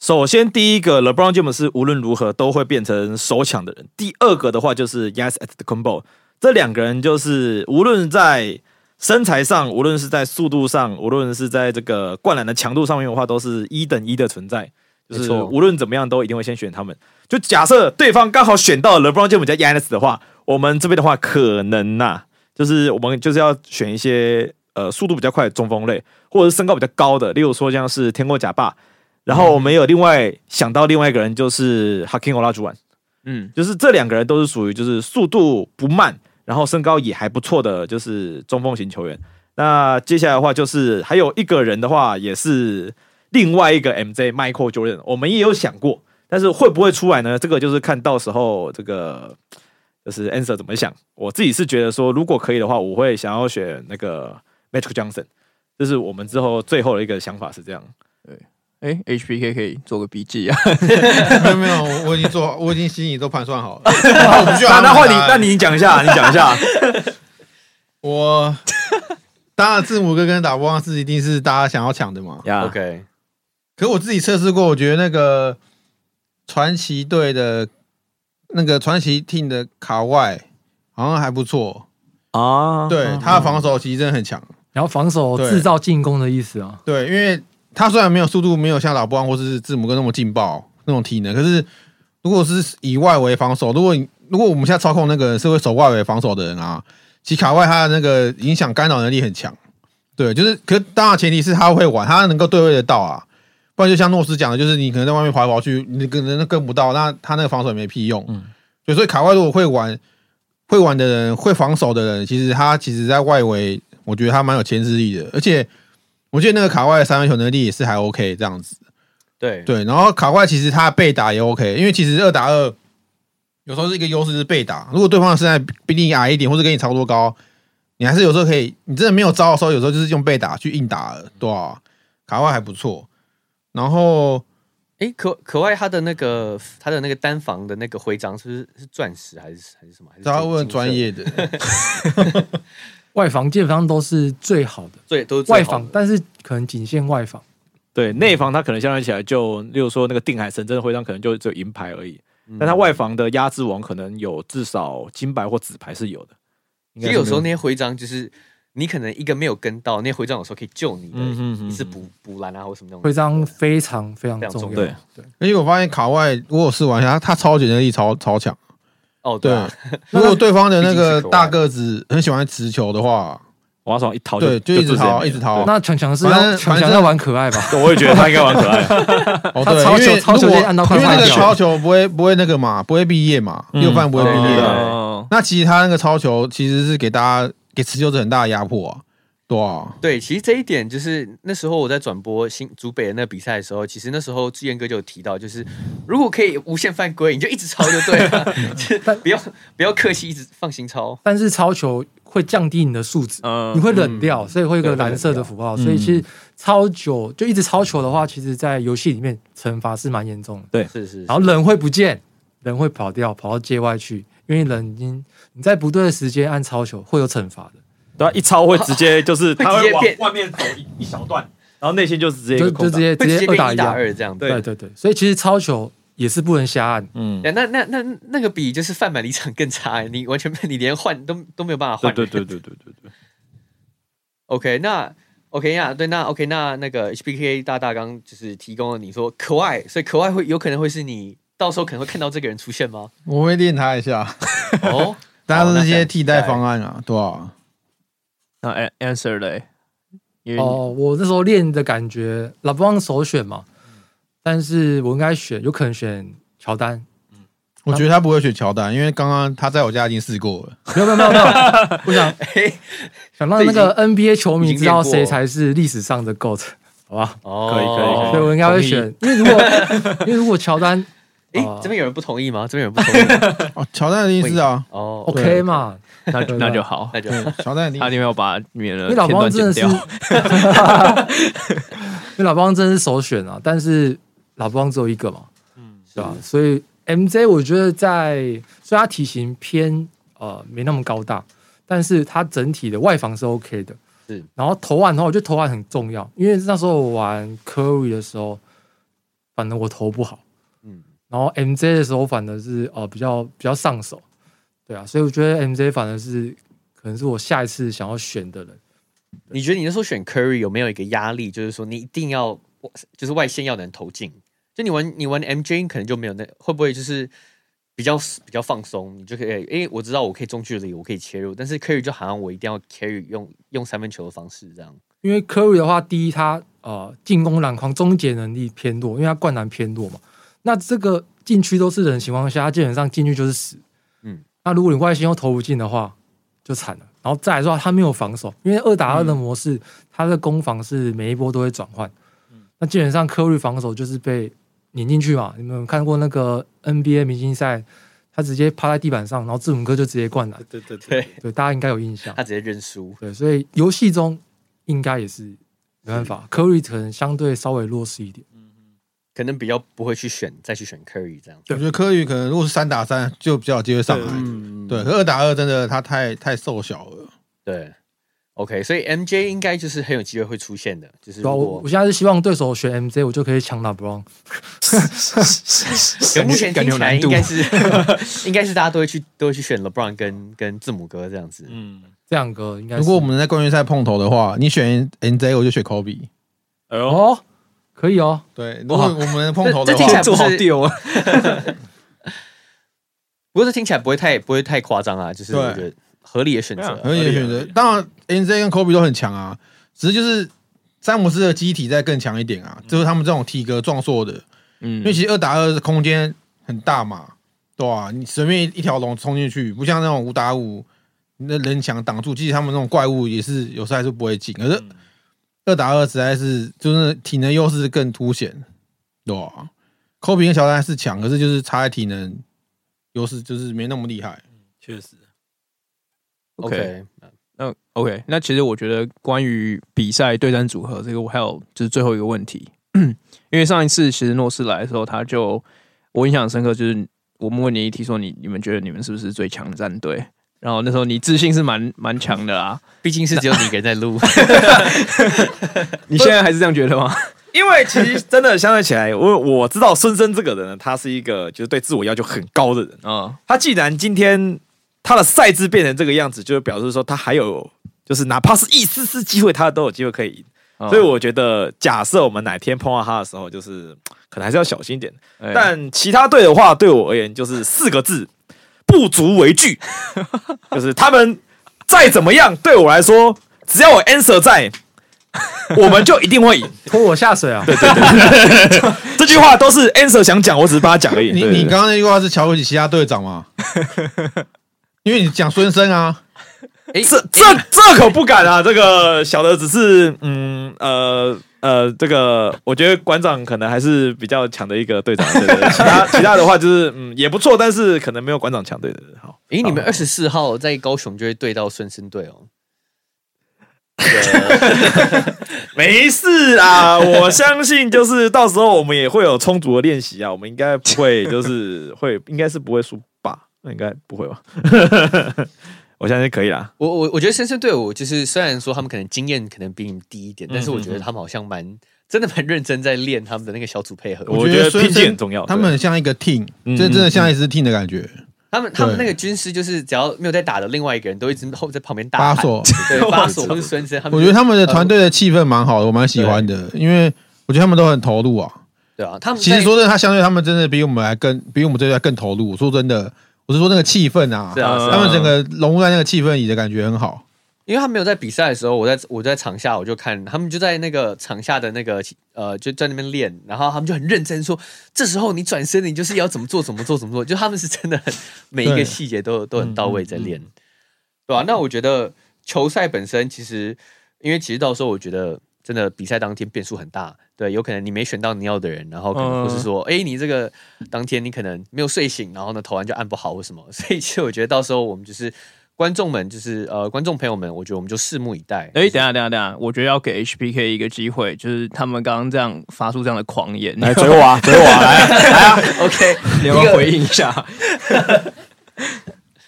首先第一个 LeBron James 是无论如何都会变成首抢的人。第二个的话就是 Giannis Antetokounmpo，这两个人就是无论在身材上，无论是在速度上，无论是在这个灌篮的强度上面的话，都是一等一的存在。就是说无论怎么样，都一定会先选他们。就假设对方刚好选到 LeBron James 加 Giannis 的话，我们这边的话可能呐、啊，就是我们就是要选一些呃速度比较快的中锋类，或者是身高比较高的，例如说像是天国假霸。然后我们有另外想到另外一个人，就是 Hakeem Olajuwon，嗯，就是这两个人都是属于就是速度不慢，然后身高也还不错的，就是中锋型球员。那接下来的话，就是还有一个人的话，也是另外一个 MJ Michael Jordan，我们也有想过，但是会不会出来呢？这个就是看到时候这个就是 Answer 怎么想。我自己是觉得说，如果可以的话，我会想要选那个 Magic Johnson，这是我们之后最后的一个想法是这样。哎，HPK 可以做个笔记啊。没有没有，我我已经做，我已经心里都盘算好了。那那换你，那你讲一下，你讲一下。我当然字母哥跟打波王是一定是大家想要抢的嘛。呀 OK，可我自己测试过，我觉得那个传奇队的那个传奇 team 的卡外好像还不错。啊，对，他的防守其实真的很强。然后防守制造进攻的意思啊，对，因为他虽然没有速度，没有像老布朗或是字母哥那么劲爆那种体能，可是如果是以外围防守，如果如果我们现在操控那个人是会守外围防守的人啊，其实卡外他的那个影响干扰能力很强。对，就是，可是当然前提是他会玩，他能够对位得到啊，不然就像诺斯讲的，就是你可能在外面跑来跑去，你可能跟不到，那他那个防守也没屁用。嗯。对，所以卡外如果会玩、会玩的人、会防守的人，其实他其实在外围，我觉得他蛮有牵制力的，而且我觉得那个卡外的三分球能力也是还 OK 这样子。对。对，然后卡外其实他被打也 OK，因为其实二打二有时候是一个优势是被打，如果对方的身材比你矮一点，或者跟你差不多高，你还是有时候可以，你真的没有招的时候，有时候就是用被打去硬打了，对啊，卡外还不错，然后哎，可可外他的那个他的那个单房的那个徽章是不是是钻石还是还是什么？还是他问金金色专业的，外防基本上都是最好的最都是外好的，防但是可能仅限外防。对内防它可能相对起来就，例如说那个定海神针的徽章可能就只有银牌而已，嗯但他外防的压制王可能有至少金牌或紫牌是有的。应其实有时候那些徽章就是你可能一个没有跟到，那些徽章有时候可以救你的，嗯哼哼你是补补篮啊或什么那种徽章非常非常非常重重要。要对，而且我发现卡外我有试玩一下，他他超级能力超超强。哦，对 如果对方的那个大个子很喜欢持球的话，王爽一逃对，就一直直接没了。逃一直逃。对。那强强是反正要强强要玩可爱吧？我也觉得他应该玩可爱。哦，对，他超球因为超球如果可以按到快因为那个超球不会不会那个嘛，不会毕业嘛，嗯。六犯不会毕业。哦，那其实他那个超球其实是给大家给持球者很大的压迫啊，对啊，对，其实这一点就是那时候我在转播新竹北的那个比赛的时候，其实那时候志燕哥就有提到，就是如果可以无限犯规，你就一直抄就对了，就不要不要客气，一直放心抄。但是抄球会降低你的素质，嗯你会冷掉，嗯所以会有一个蓝色的符号。嗯所以其实超久就一直超球的话，其实在游戏里面惩罚是蛮严重的。对是是，然后人会不见，人会跑掉，跑到界外去，因为人已经你在不对的时间按超球会有惩罚的，对啊，一超会直接就是 他会往外面走一一小段，然后内心就直接一就直接直接打一打二这样。对对对对，所以其实超球也是不能瞎按。嗯，那那那那那个比就是贩满离场更差，你完全你连换都都没有办法换。对对对对对对对。OK，那 OK 呀，对，那 OK，那那个 HBK 大大刚就是提供了你说可爱，所以可爱会有可能会是你到时候可能会看到这个人出现吗？我会练他一下。哦，大家都是这些替代方案啊，对吧？那 answer 嘞？哦，我那时候练的感觉，LeBron 首选嘛，但是我应该选，有可能选乔丹。我觉得他不会选乔丹，因为刚刚他在我家已经试过了。没有没有没有没有，我想想让那个 NBA 球迷知道谁才是历史上的 GOAT，好吧？哦，可以可以，所以我应该会选，因为如果 因为如果乔丹，哎，这边有人不同意吗？这边有人不同意？哦，乔丹的意思啊，哦，OK 嘛。那那就好，那就乔丹，他一定要把免了。因为老邦真的是，因为老邦真的是首选啊，但是老邦只有一个嘛，嗯，是吧？所以 MJ 我觉得在虽然他体型偏呃没那么高大，但是他整体的外防是 OK 的，是。然后投腕的话，我觉得投腕很重要，因为那时候我玩 Curry 的时候，反正我投不好，嗯，然后 MJ 的时候反而是呃比较比较上手。对啊，所以我觉得 MJ 反而是可能是我下一次想要选的人。你觉得你那时候选 Curry 有没有一个压力？就是说你一定要就是外线要能投进。就你玩你玩 MJ 可能就没有那会不会就是比较比较放松？你就可以诶，我知道我可以中距离，我可以切入，但是 Curry 就好像我一定要 carry 用用三分球的方式这样。因为 Curry 的话，第一他呃进攻篮筐终结能力偏弱，因为他灌篮偏弱嘛。那这个禁区都是人的情况下，他基本上进去就是死。嗯那如果你外线又投不进的话，就惨了。然后再来说，他没有防守，因为二打二的模式，他的攻防是每一波都会转换。嗯那基本上科瑞防守就是被碾进去嘛。你们有看过那个 NBA 明星赛，他直接趴在地板上，然后字母哥就直接灌篮。对对对对，大家应该有印象。他直接认输。对，所以游戏中应该也是没办法，科瑞可能相对稍微弱势一点。可能比较不会去选，再去选 Curry 这样。我觉得科瑞可能如果是三打三，就比较有机会上来。对，可二打二真的他太太瘦小了。对，OK，所以 MJ 应该就是很有机会会出现的。就是我我现在是希望对手选 MJ，我就可以抢 LeBron。目前听起来应该是 应该是大家都会去都会去选 LeBron 跟跟字母哥这样子。嗯，这两个应该。如果我们在冠军赛碰头的话，你选 MJ，我就选 Kobe。哎呦。可以哦，对，如果我们碰头的话，这听起来不好丢啊。不过这听起来不会太不会太夸张啊，就是一个合理的选择，合理的选择。当然，N Z 跟 Kobe 都很强啊，只是就是詹姆斯的机体再更强一点啊，就是他们这种体格壮硕的，嗯，因为其实二打二的空间很大嘛，对吧？你随便一条龙冲进去，不像那种五打五，那人墙挡住，即使他们那种怪物也是有时候还是不会进，可是。二打二实在是就是体能优势更凸显，对吧？科比跟乔丹是强，可是就是差在体能优势，就是没那么厉害。确实。OK，那 OK，那其实我觉得关于比赛对战组合这个，我还有就是最后一个问题，因为上一次其实诺斯来的时候，他就我印象深刻，就是我们问你一题说你你们觉得你们是不是最强的战队？然后那时候你自信是蛮蛮强的啊，毕竟是只有你一个人在录。你现在还是这样觉得吗？因为其实真的相对起来，我我知道孙生这个人呢，他是一个就是对自我要求很高的人啊。嗯、他既然今天他的赛制变成这个样子，就表示说他还有就是哪怕是一丝丝机会，他都有机会可以赢。嗯、所以我觉得，假设我们哪天碰到他的时候，就是可能还是要小心一点。欸、但其他队的话，对我而言就是四个字。不足为惧，就是他们再怎么样，对我来说，只要有 answer 在，我们就一定会赢。拖我下水啊！对对对，这句话都是 answer 想讲，我只是帮他讲而已。你你刚刚那句话是瞧不起其他队长吗？因为你讲孙生啊，哎，这这这可不敢啊！这个小的只是嗯呃。呃，这个我觉得馆长可能还是比较强的一个队长，对对对，其他其他的话就是嗯也不错，但是可能没有馆长强队的好。诶，你们二十四号在高雄就会对到顺生队哦。没事啊，我相信就是到时候我们也会有充足的练习啊，我们应该不会就是会，应该是不会输吧？那应该不会吧？我相信可以啦。我我我觉得深深队伍就是虽然说他们可能经验可能比你们低一点，但是我觉得他们好像蛮真的很认真在练他们的那个小组配合。我觉得拼劲很重要，他们很像一个 team，嗯真真的像一支 team 的感觉。他们他们那个军师就是只要没有在打的，另外一个人都一直后在旁边大喊，巴索对 巴索或是孙生，我觉得他们的团队的气氛蛮好的，我蛮喜欢的，因为我觉得他们都很投入啊。对啊，他们其实说真的，他相对他们真的比我们还更，比我们这边更投入。说真的，我是说那个气氛啊，是啊，是啊他们整个融入在那个气氛里的感觉很好。因为他没有在比赛的时候，我在我在场下，我就看他们就在那个场下的那个呃，就在那边练，然后他们就很认真说，这时候你转身，你就是要怎么做，怎么做，怎么做，就他们是真的很每一个细节都都很到位在练，对吧、啊？那我觉得球赛本身其实，因为其实到时候我觉得真的比赛当天变数很大，对，有可能你没选到你要的人，然后可能不是说，哎、嗯，你这个当天你可能没有睡醒，然后呢投完就按不好或什么，所以其实我觉得到时候我们就是。观众们就是呃，观众朋友们，我觉得我们就拭目以待。哎、欸，等下等下等下，我觉得要给 HPK 一个机会，就是他们刚刚这样发出这样的狂言，来追我啊，追我啊，来啊来啊，OK，你要不要回应一下？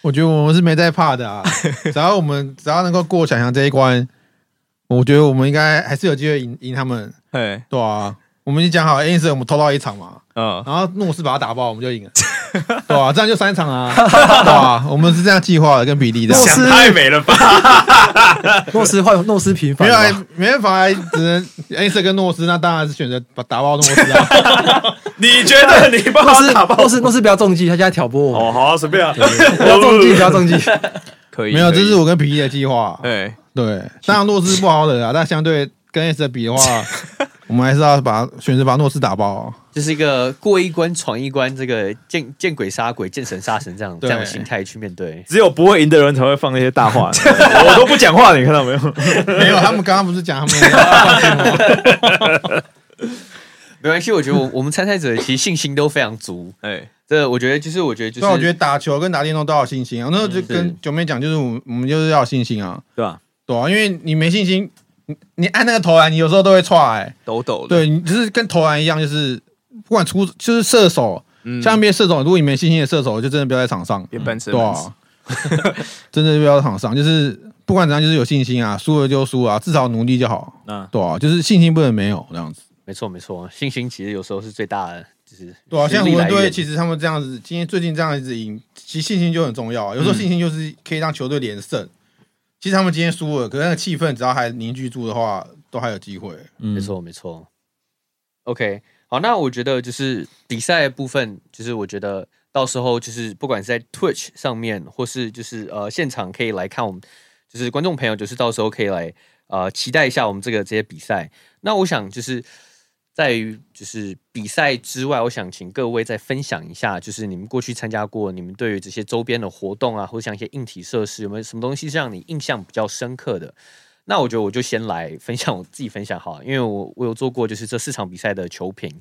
我觉得我们是没在怕的啊，只要我们只要能够过想象这一关，我觉得我们应该还是有机会赢赢他们。对，对啊，我们已经讲好，Anson 我们偷到一场嘛，嗯，然后诺斯把他打爆，我们就赢了。对啊，这样就三场啊，对啊，我们是这样计划的，跟比利的。诺斯太美了吧？诺斯换诺斯平反，没有，没办法，只能艾瑟跟诺斯，那当然是选择把打爆诺斯啊。你觉得你帮他打爆？诺斯诺斯不要中计，他现在挑拨我。哦，好，随便啊，不要中计，不要中计，可以。没有，这是我跟比利的计划。对对，当然诺斯不好惹啊，但相对跟艾瑟比的话，我们还是要把选择把诺斯打爆。就是一个过一关闯一关，这个见见鬼杀鬼，见神杀神这样这样的心态去面对。只有不会赢的人才会放那些大话，我都不讲话，你看到没有？没有，他们刚刚不是讲他们？没关系，我觉得我我们参赛者其实信心都非常足。哎，这我觉得就是我觉得就是，我觉得打球跟打电动都要信心啊。那就跟九妹讲，就是我我们就是要信心啊，对吧？对啊，因为你没信心，你你按那个投篮，你有时候都会错哎，抖抖的。对，你就是跟投篮一样，就是。不管出就是射手，嗯、像那边射手，如果你没信心的射手，就真的不要在场上。别笨，对啊，真的不要在场上。就是不管怎样，就是有信心啊，输了就输啊，至少努力就好。嗯，对啊，就是信心不能没有这样子。没错，没错，信心其实有时候是最大的，就是对啊。像湖人队，其实他们这样子，今天最近这样子赢，其实信心就很重要啊。有时候信心就是可以让球队连胜。嗯、其实他们今天输了，可是那个气氛只要还凝聚住的话，都还有机会。嗯，没错，没错。OK。好，那我觉得就是比赛部分，就是我觉得到时候就是不管是在 Twitch 上面，或是就是呃现场可以来看我们，就是观众朋友，就是到时候可以来呃期待一下我们这个这些比赛。那我想就是在于就是比赛之外，我想请各位再分享一下，就是你们过去参加过，你们对于这些周边的活动啊，或者像一些硬体设施，有没有什么东西是让你印象比较深刻的？那我觉得我就先来分享我自己分享好了，因为我我有做过就是这四场比赛的球评。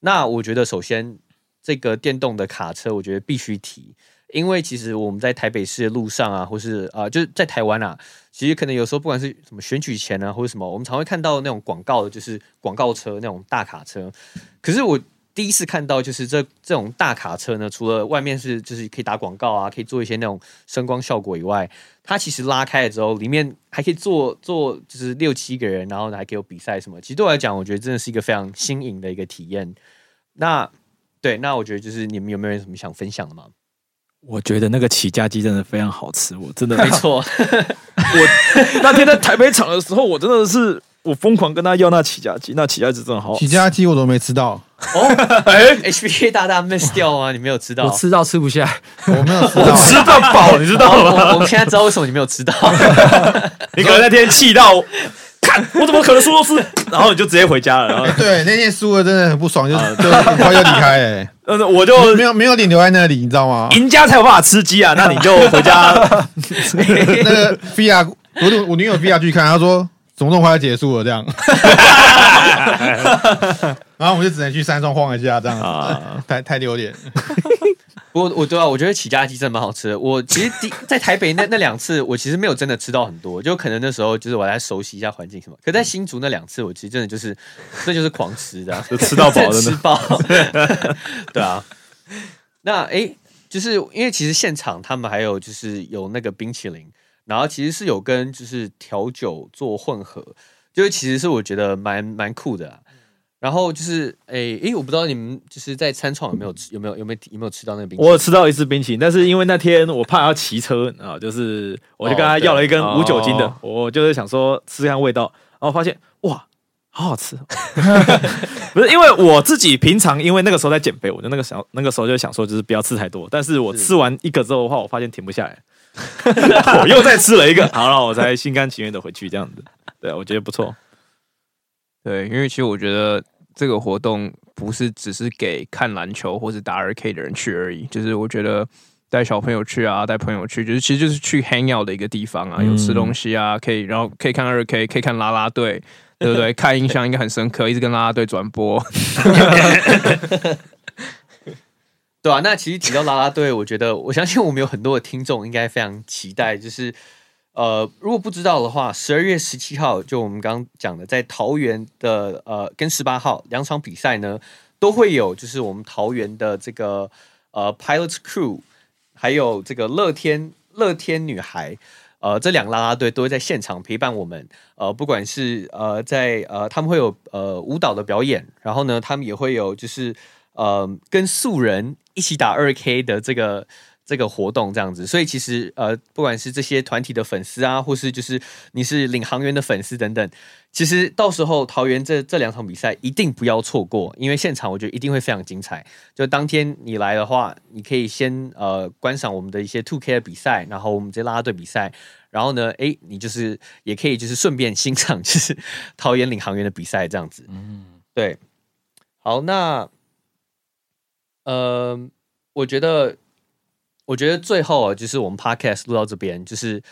那我觉得首先这个电动的卡车，我觉得必须提，因为其实我们在台北市的路上啊，或是啊、就是在台湾啊，其实可能有时候不管是什么选举前啊，或者什么，我们常会看到那种广告的，就是广告车那种大卡车。可是我第一次看到就是这这种大卡车呢，除了外面是就是可以打广告啊，可以做一些那种声光效果以外，它其实拉开了之后，里面还可以坐坐就是六七个人，然后还可以有比赛什么。其实对我来讲，我觉得真的是一个非常新颖的一个体验。那对，那我觉得就是你们有没有什么想分享的吗？我觉得那个起家鸡真的非常好吃，我真的 没错。我那天在台北场的时候，我真的是。我疯狂跟他要那起家鸡，那起家鸡真的好，好。起家鸡我都没吃到哦，哎，HBK 大大 miss 掉吗？你没有吃到？我吃到吃不下，我没有吃到，吃到饱，你知道吗？我，我们现在知道为什么你没有吃到，你可能那天气到，看我怎么可能输都吃，然后你就直接回家了。然后对，那天输了真的很不爽，就就很快就离开哎。但是我就没有没有脸留在那里，你知道吗？赢家才有办法吃鸡啊，那你就回家。那个菲亚，我我女友菲亚去看，她说。怎么这么快要结束了？这样，然后我们就只能去山庄晃一下，这样啊，太太丢脸。不过我对啊，我觉得起家鸡真的蛮好吃的。我其实第在台北那那两次，我其实没有真的吃到很多，就可能那时候就是我来熟悉一下环境什么。可在新竹那两次，我其实真的就是这就是狂吃的，就 吃到饱的，吃饱。对啊，那哎，就是因为其实现场他们还有就是有那个冰淇淋。然后其实是有跟就是调酒做混合，就是其实是我觉得蛮蛮酷的啦。然后就是，诶诶，我不知道你们就是在餐创有没有吃，有没有有没有有没有吃到那个冰淇淋？我有吃到一次冰淇淋，但是因为那天我怕要骑车啊，就是我就跟他要了一根无酒精的，哦、我就是想说吃看味道，然后发现哇，好好吃。不是因为我自己平常因为那个时候在减肥，我就那个时候那个时候就想说就是不要吃太多，但是我吃完一个之后的话，我发现停不下来，我又再吃了一个，好了，我才心甘情愿的回去这样子。对，我觉得不错。对，因为其实我觉得。这个活动不是只是给看篮球或者打二 K 的人去而已，就是我觉得带小朋友去啊，带朋友去，就是其实就是去 hang out 的一个地方啊，有吃东西啊，可以，然后可以看二 K，可以看啦啦队，对不对？看印象应该很深刻，一直跟啦啦队转播，对啊，那其实提到啦啦队，我觉得我相信我们有很多的听众应该非常期待，就是。呃，如果不知道的话，十二月十七号就我们刚讲的，在桃园的呃跟十八号两场比赛呢，都会有就是我们桃园的这个呃 Pilot Crew，还有这个乐天乐天女孩，呃这两个啦啦队都会在现场陪伴我们。呃，不管是呃在呃他们会有呃舞蹈的表演，然后呢他们也会有就是呃跟素人一起打二 K 的这个。这个活动这样子，所以其实呃，不管是这些团体的粉丝啊，或是就是你是领航员的粉丝等等，其实到时候桃园这这两场比赛一定不要错过，因为现场我觉得一定会非常精彩。就当天你来的话，你可以先呃观赏我们的一些 Two K 的比赛，然后我们这些啦啦队比赛，然后呢，诶，你就是也可以就是顺便欣赏就是 桃园领航员的比赛这样子。嗯，对。好，那呃，我觉得。我觉得最后啊，就是我们 podcast 录到这边，就是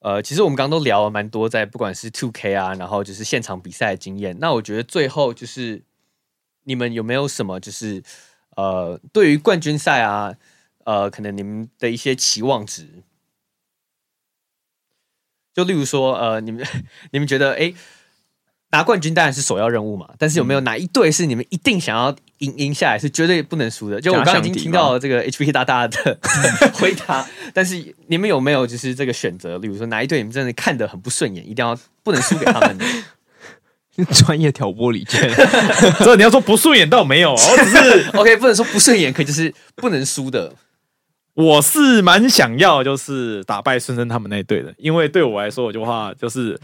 呃，其实我们刚刚都聊了蛮多，在不管是 two K 啊，然后就是现场比赛的经验。那我觉得最后就是你们有没有什么，就是呃，对于冠军赛啊，呃，可能你们的一些期望值，就例如说，呃，你们 你们觉得，哎。拿冠军当然是首要任务嘛，但是有没有哪一队是你们一定想要赢赢下来，是绝对不能输的？就我刚刚已经听到了这个 HBK 大大的 回答，但是你们有没有就是这个选择？例如说哪一队你们真的看得很不顺眼，一定要不能输给他们的？专业挑拨离间，所以你要说不顺眼倒没有，我只是 OK，不能说不顺眼，可以就是不能输的。我是蛮想要就是打败孙生他们那一队的，因为对我来说，我就话就是。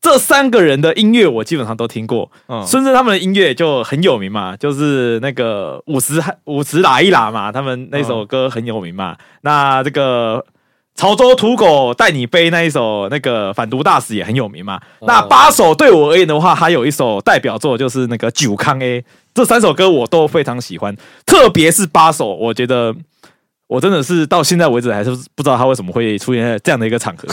这三个人的音乐我基本上都听过，嗯，甚至他们的音乐就很有名嘛，就是那个五十五十喇一喇嘛，他们那首歌很有名嘛。嗯、那这个潮州土狗带你飞那一首那个反毒大使也很有名嘛。嗯、那八首对我而言的话，还有一首代表作就是那个九康 A，这三首歌我都非常喜欢，特别是八首，我觉得。我真的是到现在为止还是不知道他为什么会出现在这样的一个场合。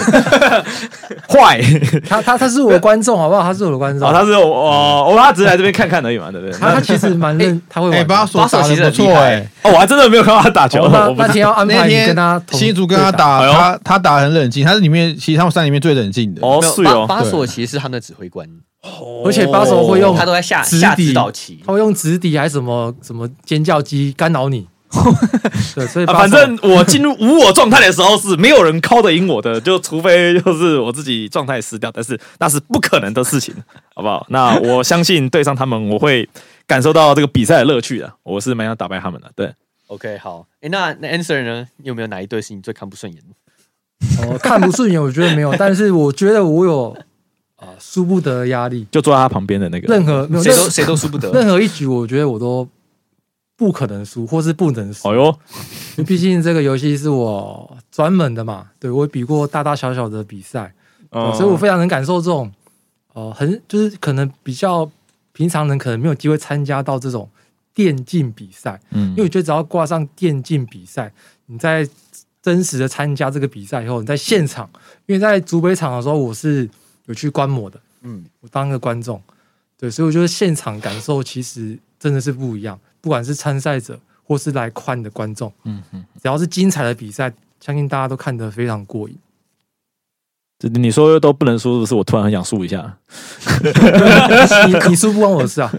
坏，他他他是我的观众，好不好？他是我的观众。哦，他是我，我我他只是来这边看看而已嘛，对不对？他其实蛮认，他会玩。巴索其实不错哎。哦，我还真的没有看到他打球。那天要安排跟他新竹跟他打，他他打很冷静，他是里面其实他们三里面最冷静的。哦，是哦。巴索其实是他们的指挥官，而且巴索会用他都在下下指导棋，他会用直底还是什么什么尖叫机干扰你。对，所以、啊、反正我进入无我状态的时候是没有人 call 得赢我的，就除非就是我自己状态失掉，但是那是不可能的事情，好不好？那我相信对上他们，我会感受到这个比赛的乐趣的。我是蛮想打败他们的。对，OK，好。哎，那那 Answer 呢？你有没有哪一队是你最看不顺眼？哦，看不顺眼，我觉得没有，但是我觉得我有啊输、呃、不得的压力，就坐在他旁边的那个，任何没有谁都谁都输不得，任何一局，我觉得我都。不可能输，或是不能输。哎呦，毕竟这个游戏是我专门的嘛。对，我比过大大小小的比赛，嗯、所以我非常能感受这种，呃，很就是可能比较平常人可能没有机会参加到这种电竞比赛。嗯，因为我觉得只要挂上电竞比赛，你在真实的参加这个比赛以后，你在现场，因为在主北场的时候我是有去观摩的，嗯，我当个观众，对，所以我觉得现场感受其实真的是不一样。不管是参赛者或是来看的观众，嗯哼，只要是精彩的比赛，相信大家都看得非常过瘾。这你说都不能输，是不是？我突然很想输一下。你你输不关我的事啊。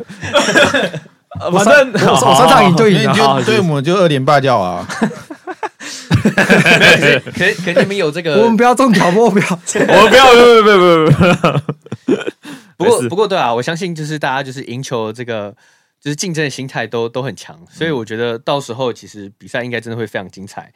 反正我我上场赢就赢了，对我们就二连霸掉啊。可可你们有这个？我们不要中挑拨，不要，我们不要，不不不不不。不过不过对啊，我相信就是大家就是赢球这个就是竞争的心态都都很强，所以我觉得到时候其实比赛应该真的会非常精彩。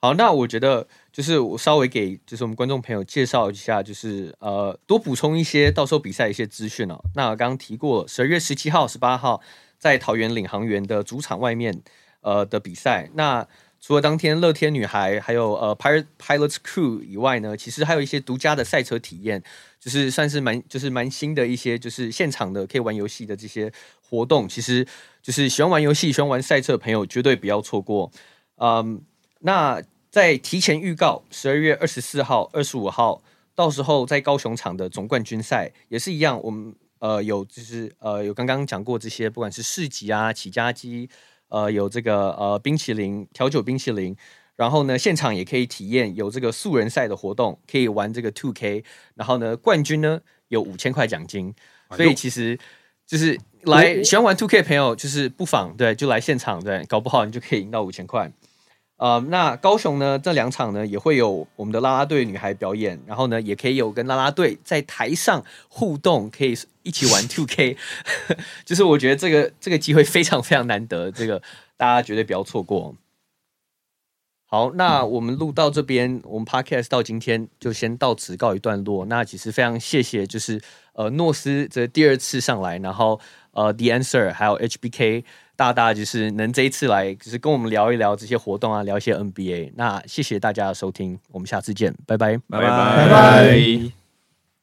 好，那我觉得就是我稍微给就是我们观众朋友介绍一下，就是呃多补充一些到时候比赛一些资讯哦。那我刚刚提过十二月十七号、十八号在桃园领航员的主场外面呃的比赛。那除了当天乐天女孩还有呃 Pilot Pilots Crew 以外呢，其实还有一些独家的赛车体验，就是算是蛮就是蛮新的一些就是现场的可以玩游戏的这些活动。其实就是喜欢玩游戏、喜欢玩赛车的朋友绝对不要错过。嗯。那在提前预告，十二月二十四号、二十五号，到时候在高雄场的总冠军赛也是一样。我们呃有就是呃有刚刚讲过这些，不管是市集啊、起家机，呃有这个呃冰淇淋、调酒冰淇淋，然后呢现场也可以体验有这个素人赛的活动，可以玩这个 Two K，然后呢冠军呢有五千块奖金，所以其实就是来喜欢玩 Two K 的朋友，就是不妨对就来现场对，搞不好你就可以赢到五千块。呃，那高雄呢，这两场呢也会有我们的啦啦队女孩表演，然后呢也可以有跟啦啦队在台上互动，可以一起玩 Two K，就是我觉得这个这个机会非常非常难得，这个大家绝对不要错过。好，那我们录到这边，我们 Podcast 到今天就先到此告一段落。那其实非常谢谢，就是呃诺斯这第二次上来，然后呃 The Answer 还有 HBK。大大就是能这一次来，就是跟我们聊一聊这些活动啊，聊一些 NBA。那谢谢大家的收听，我们下次见，拜拜，拜拜，拜拜。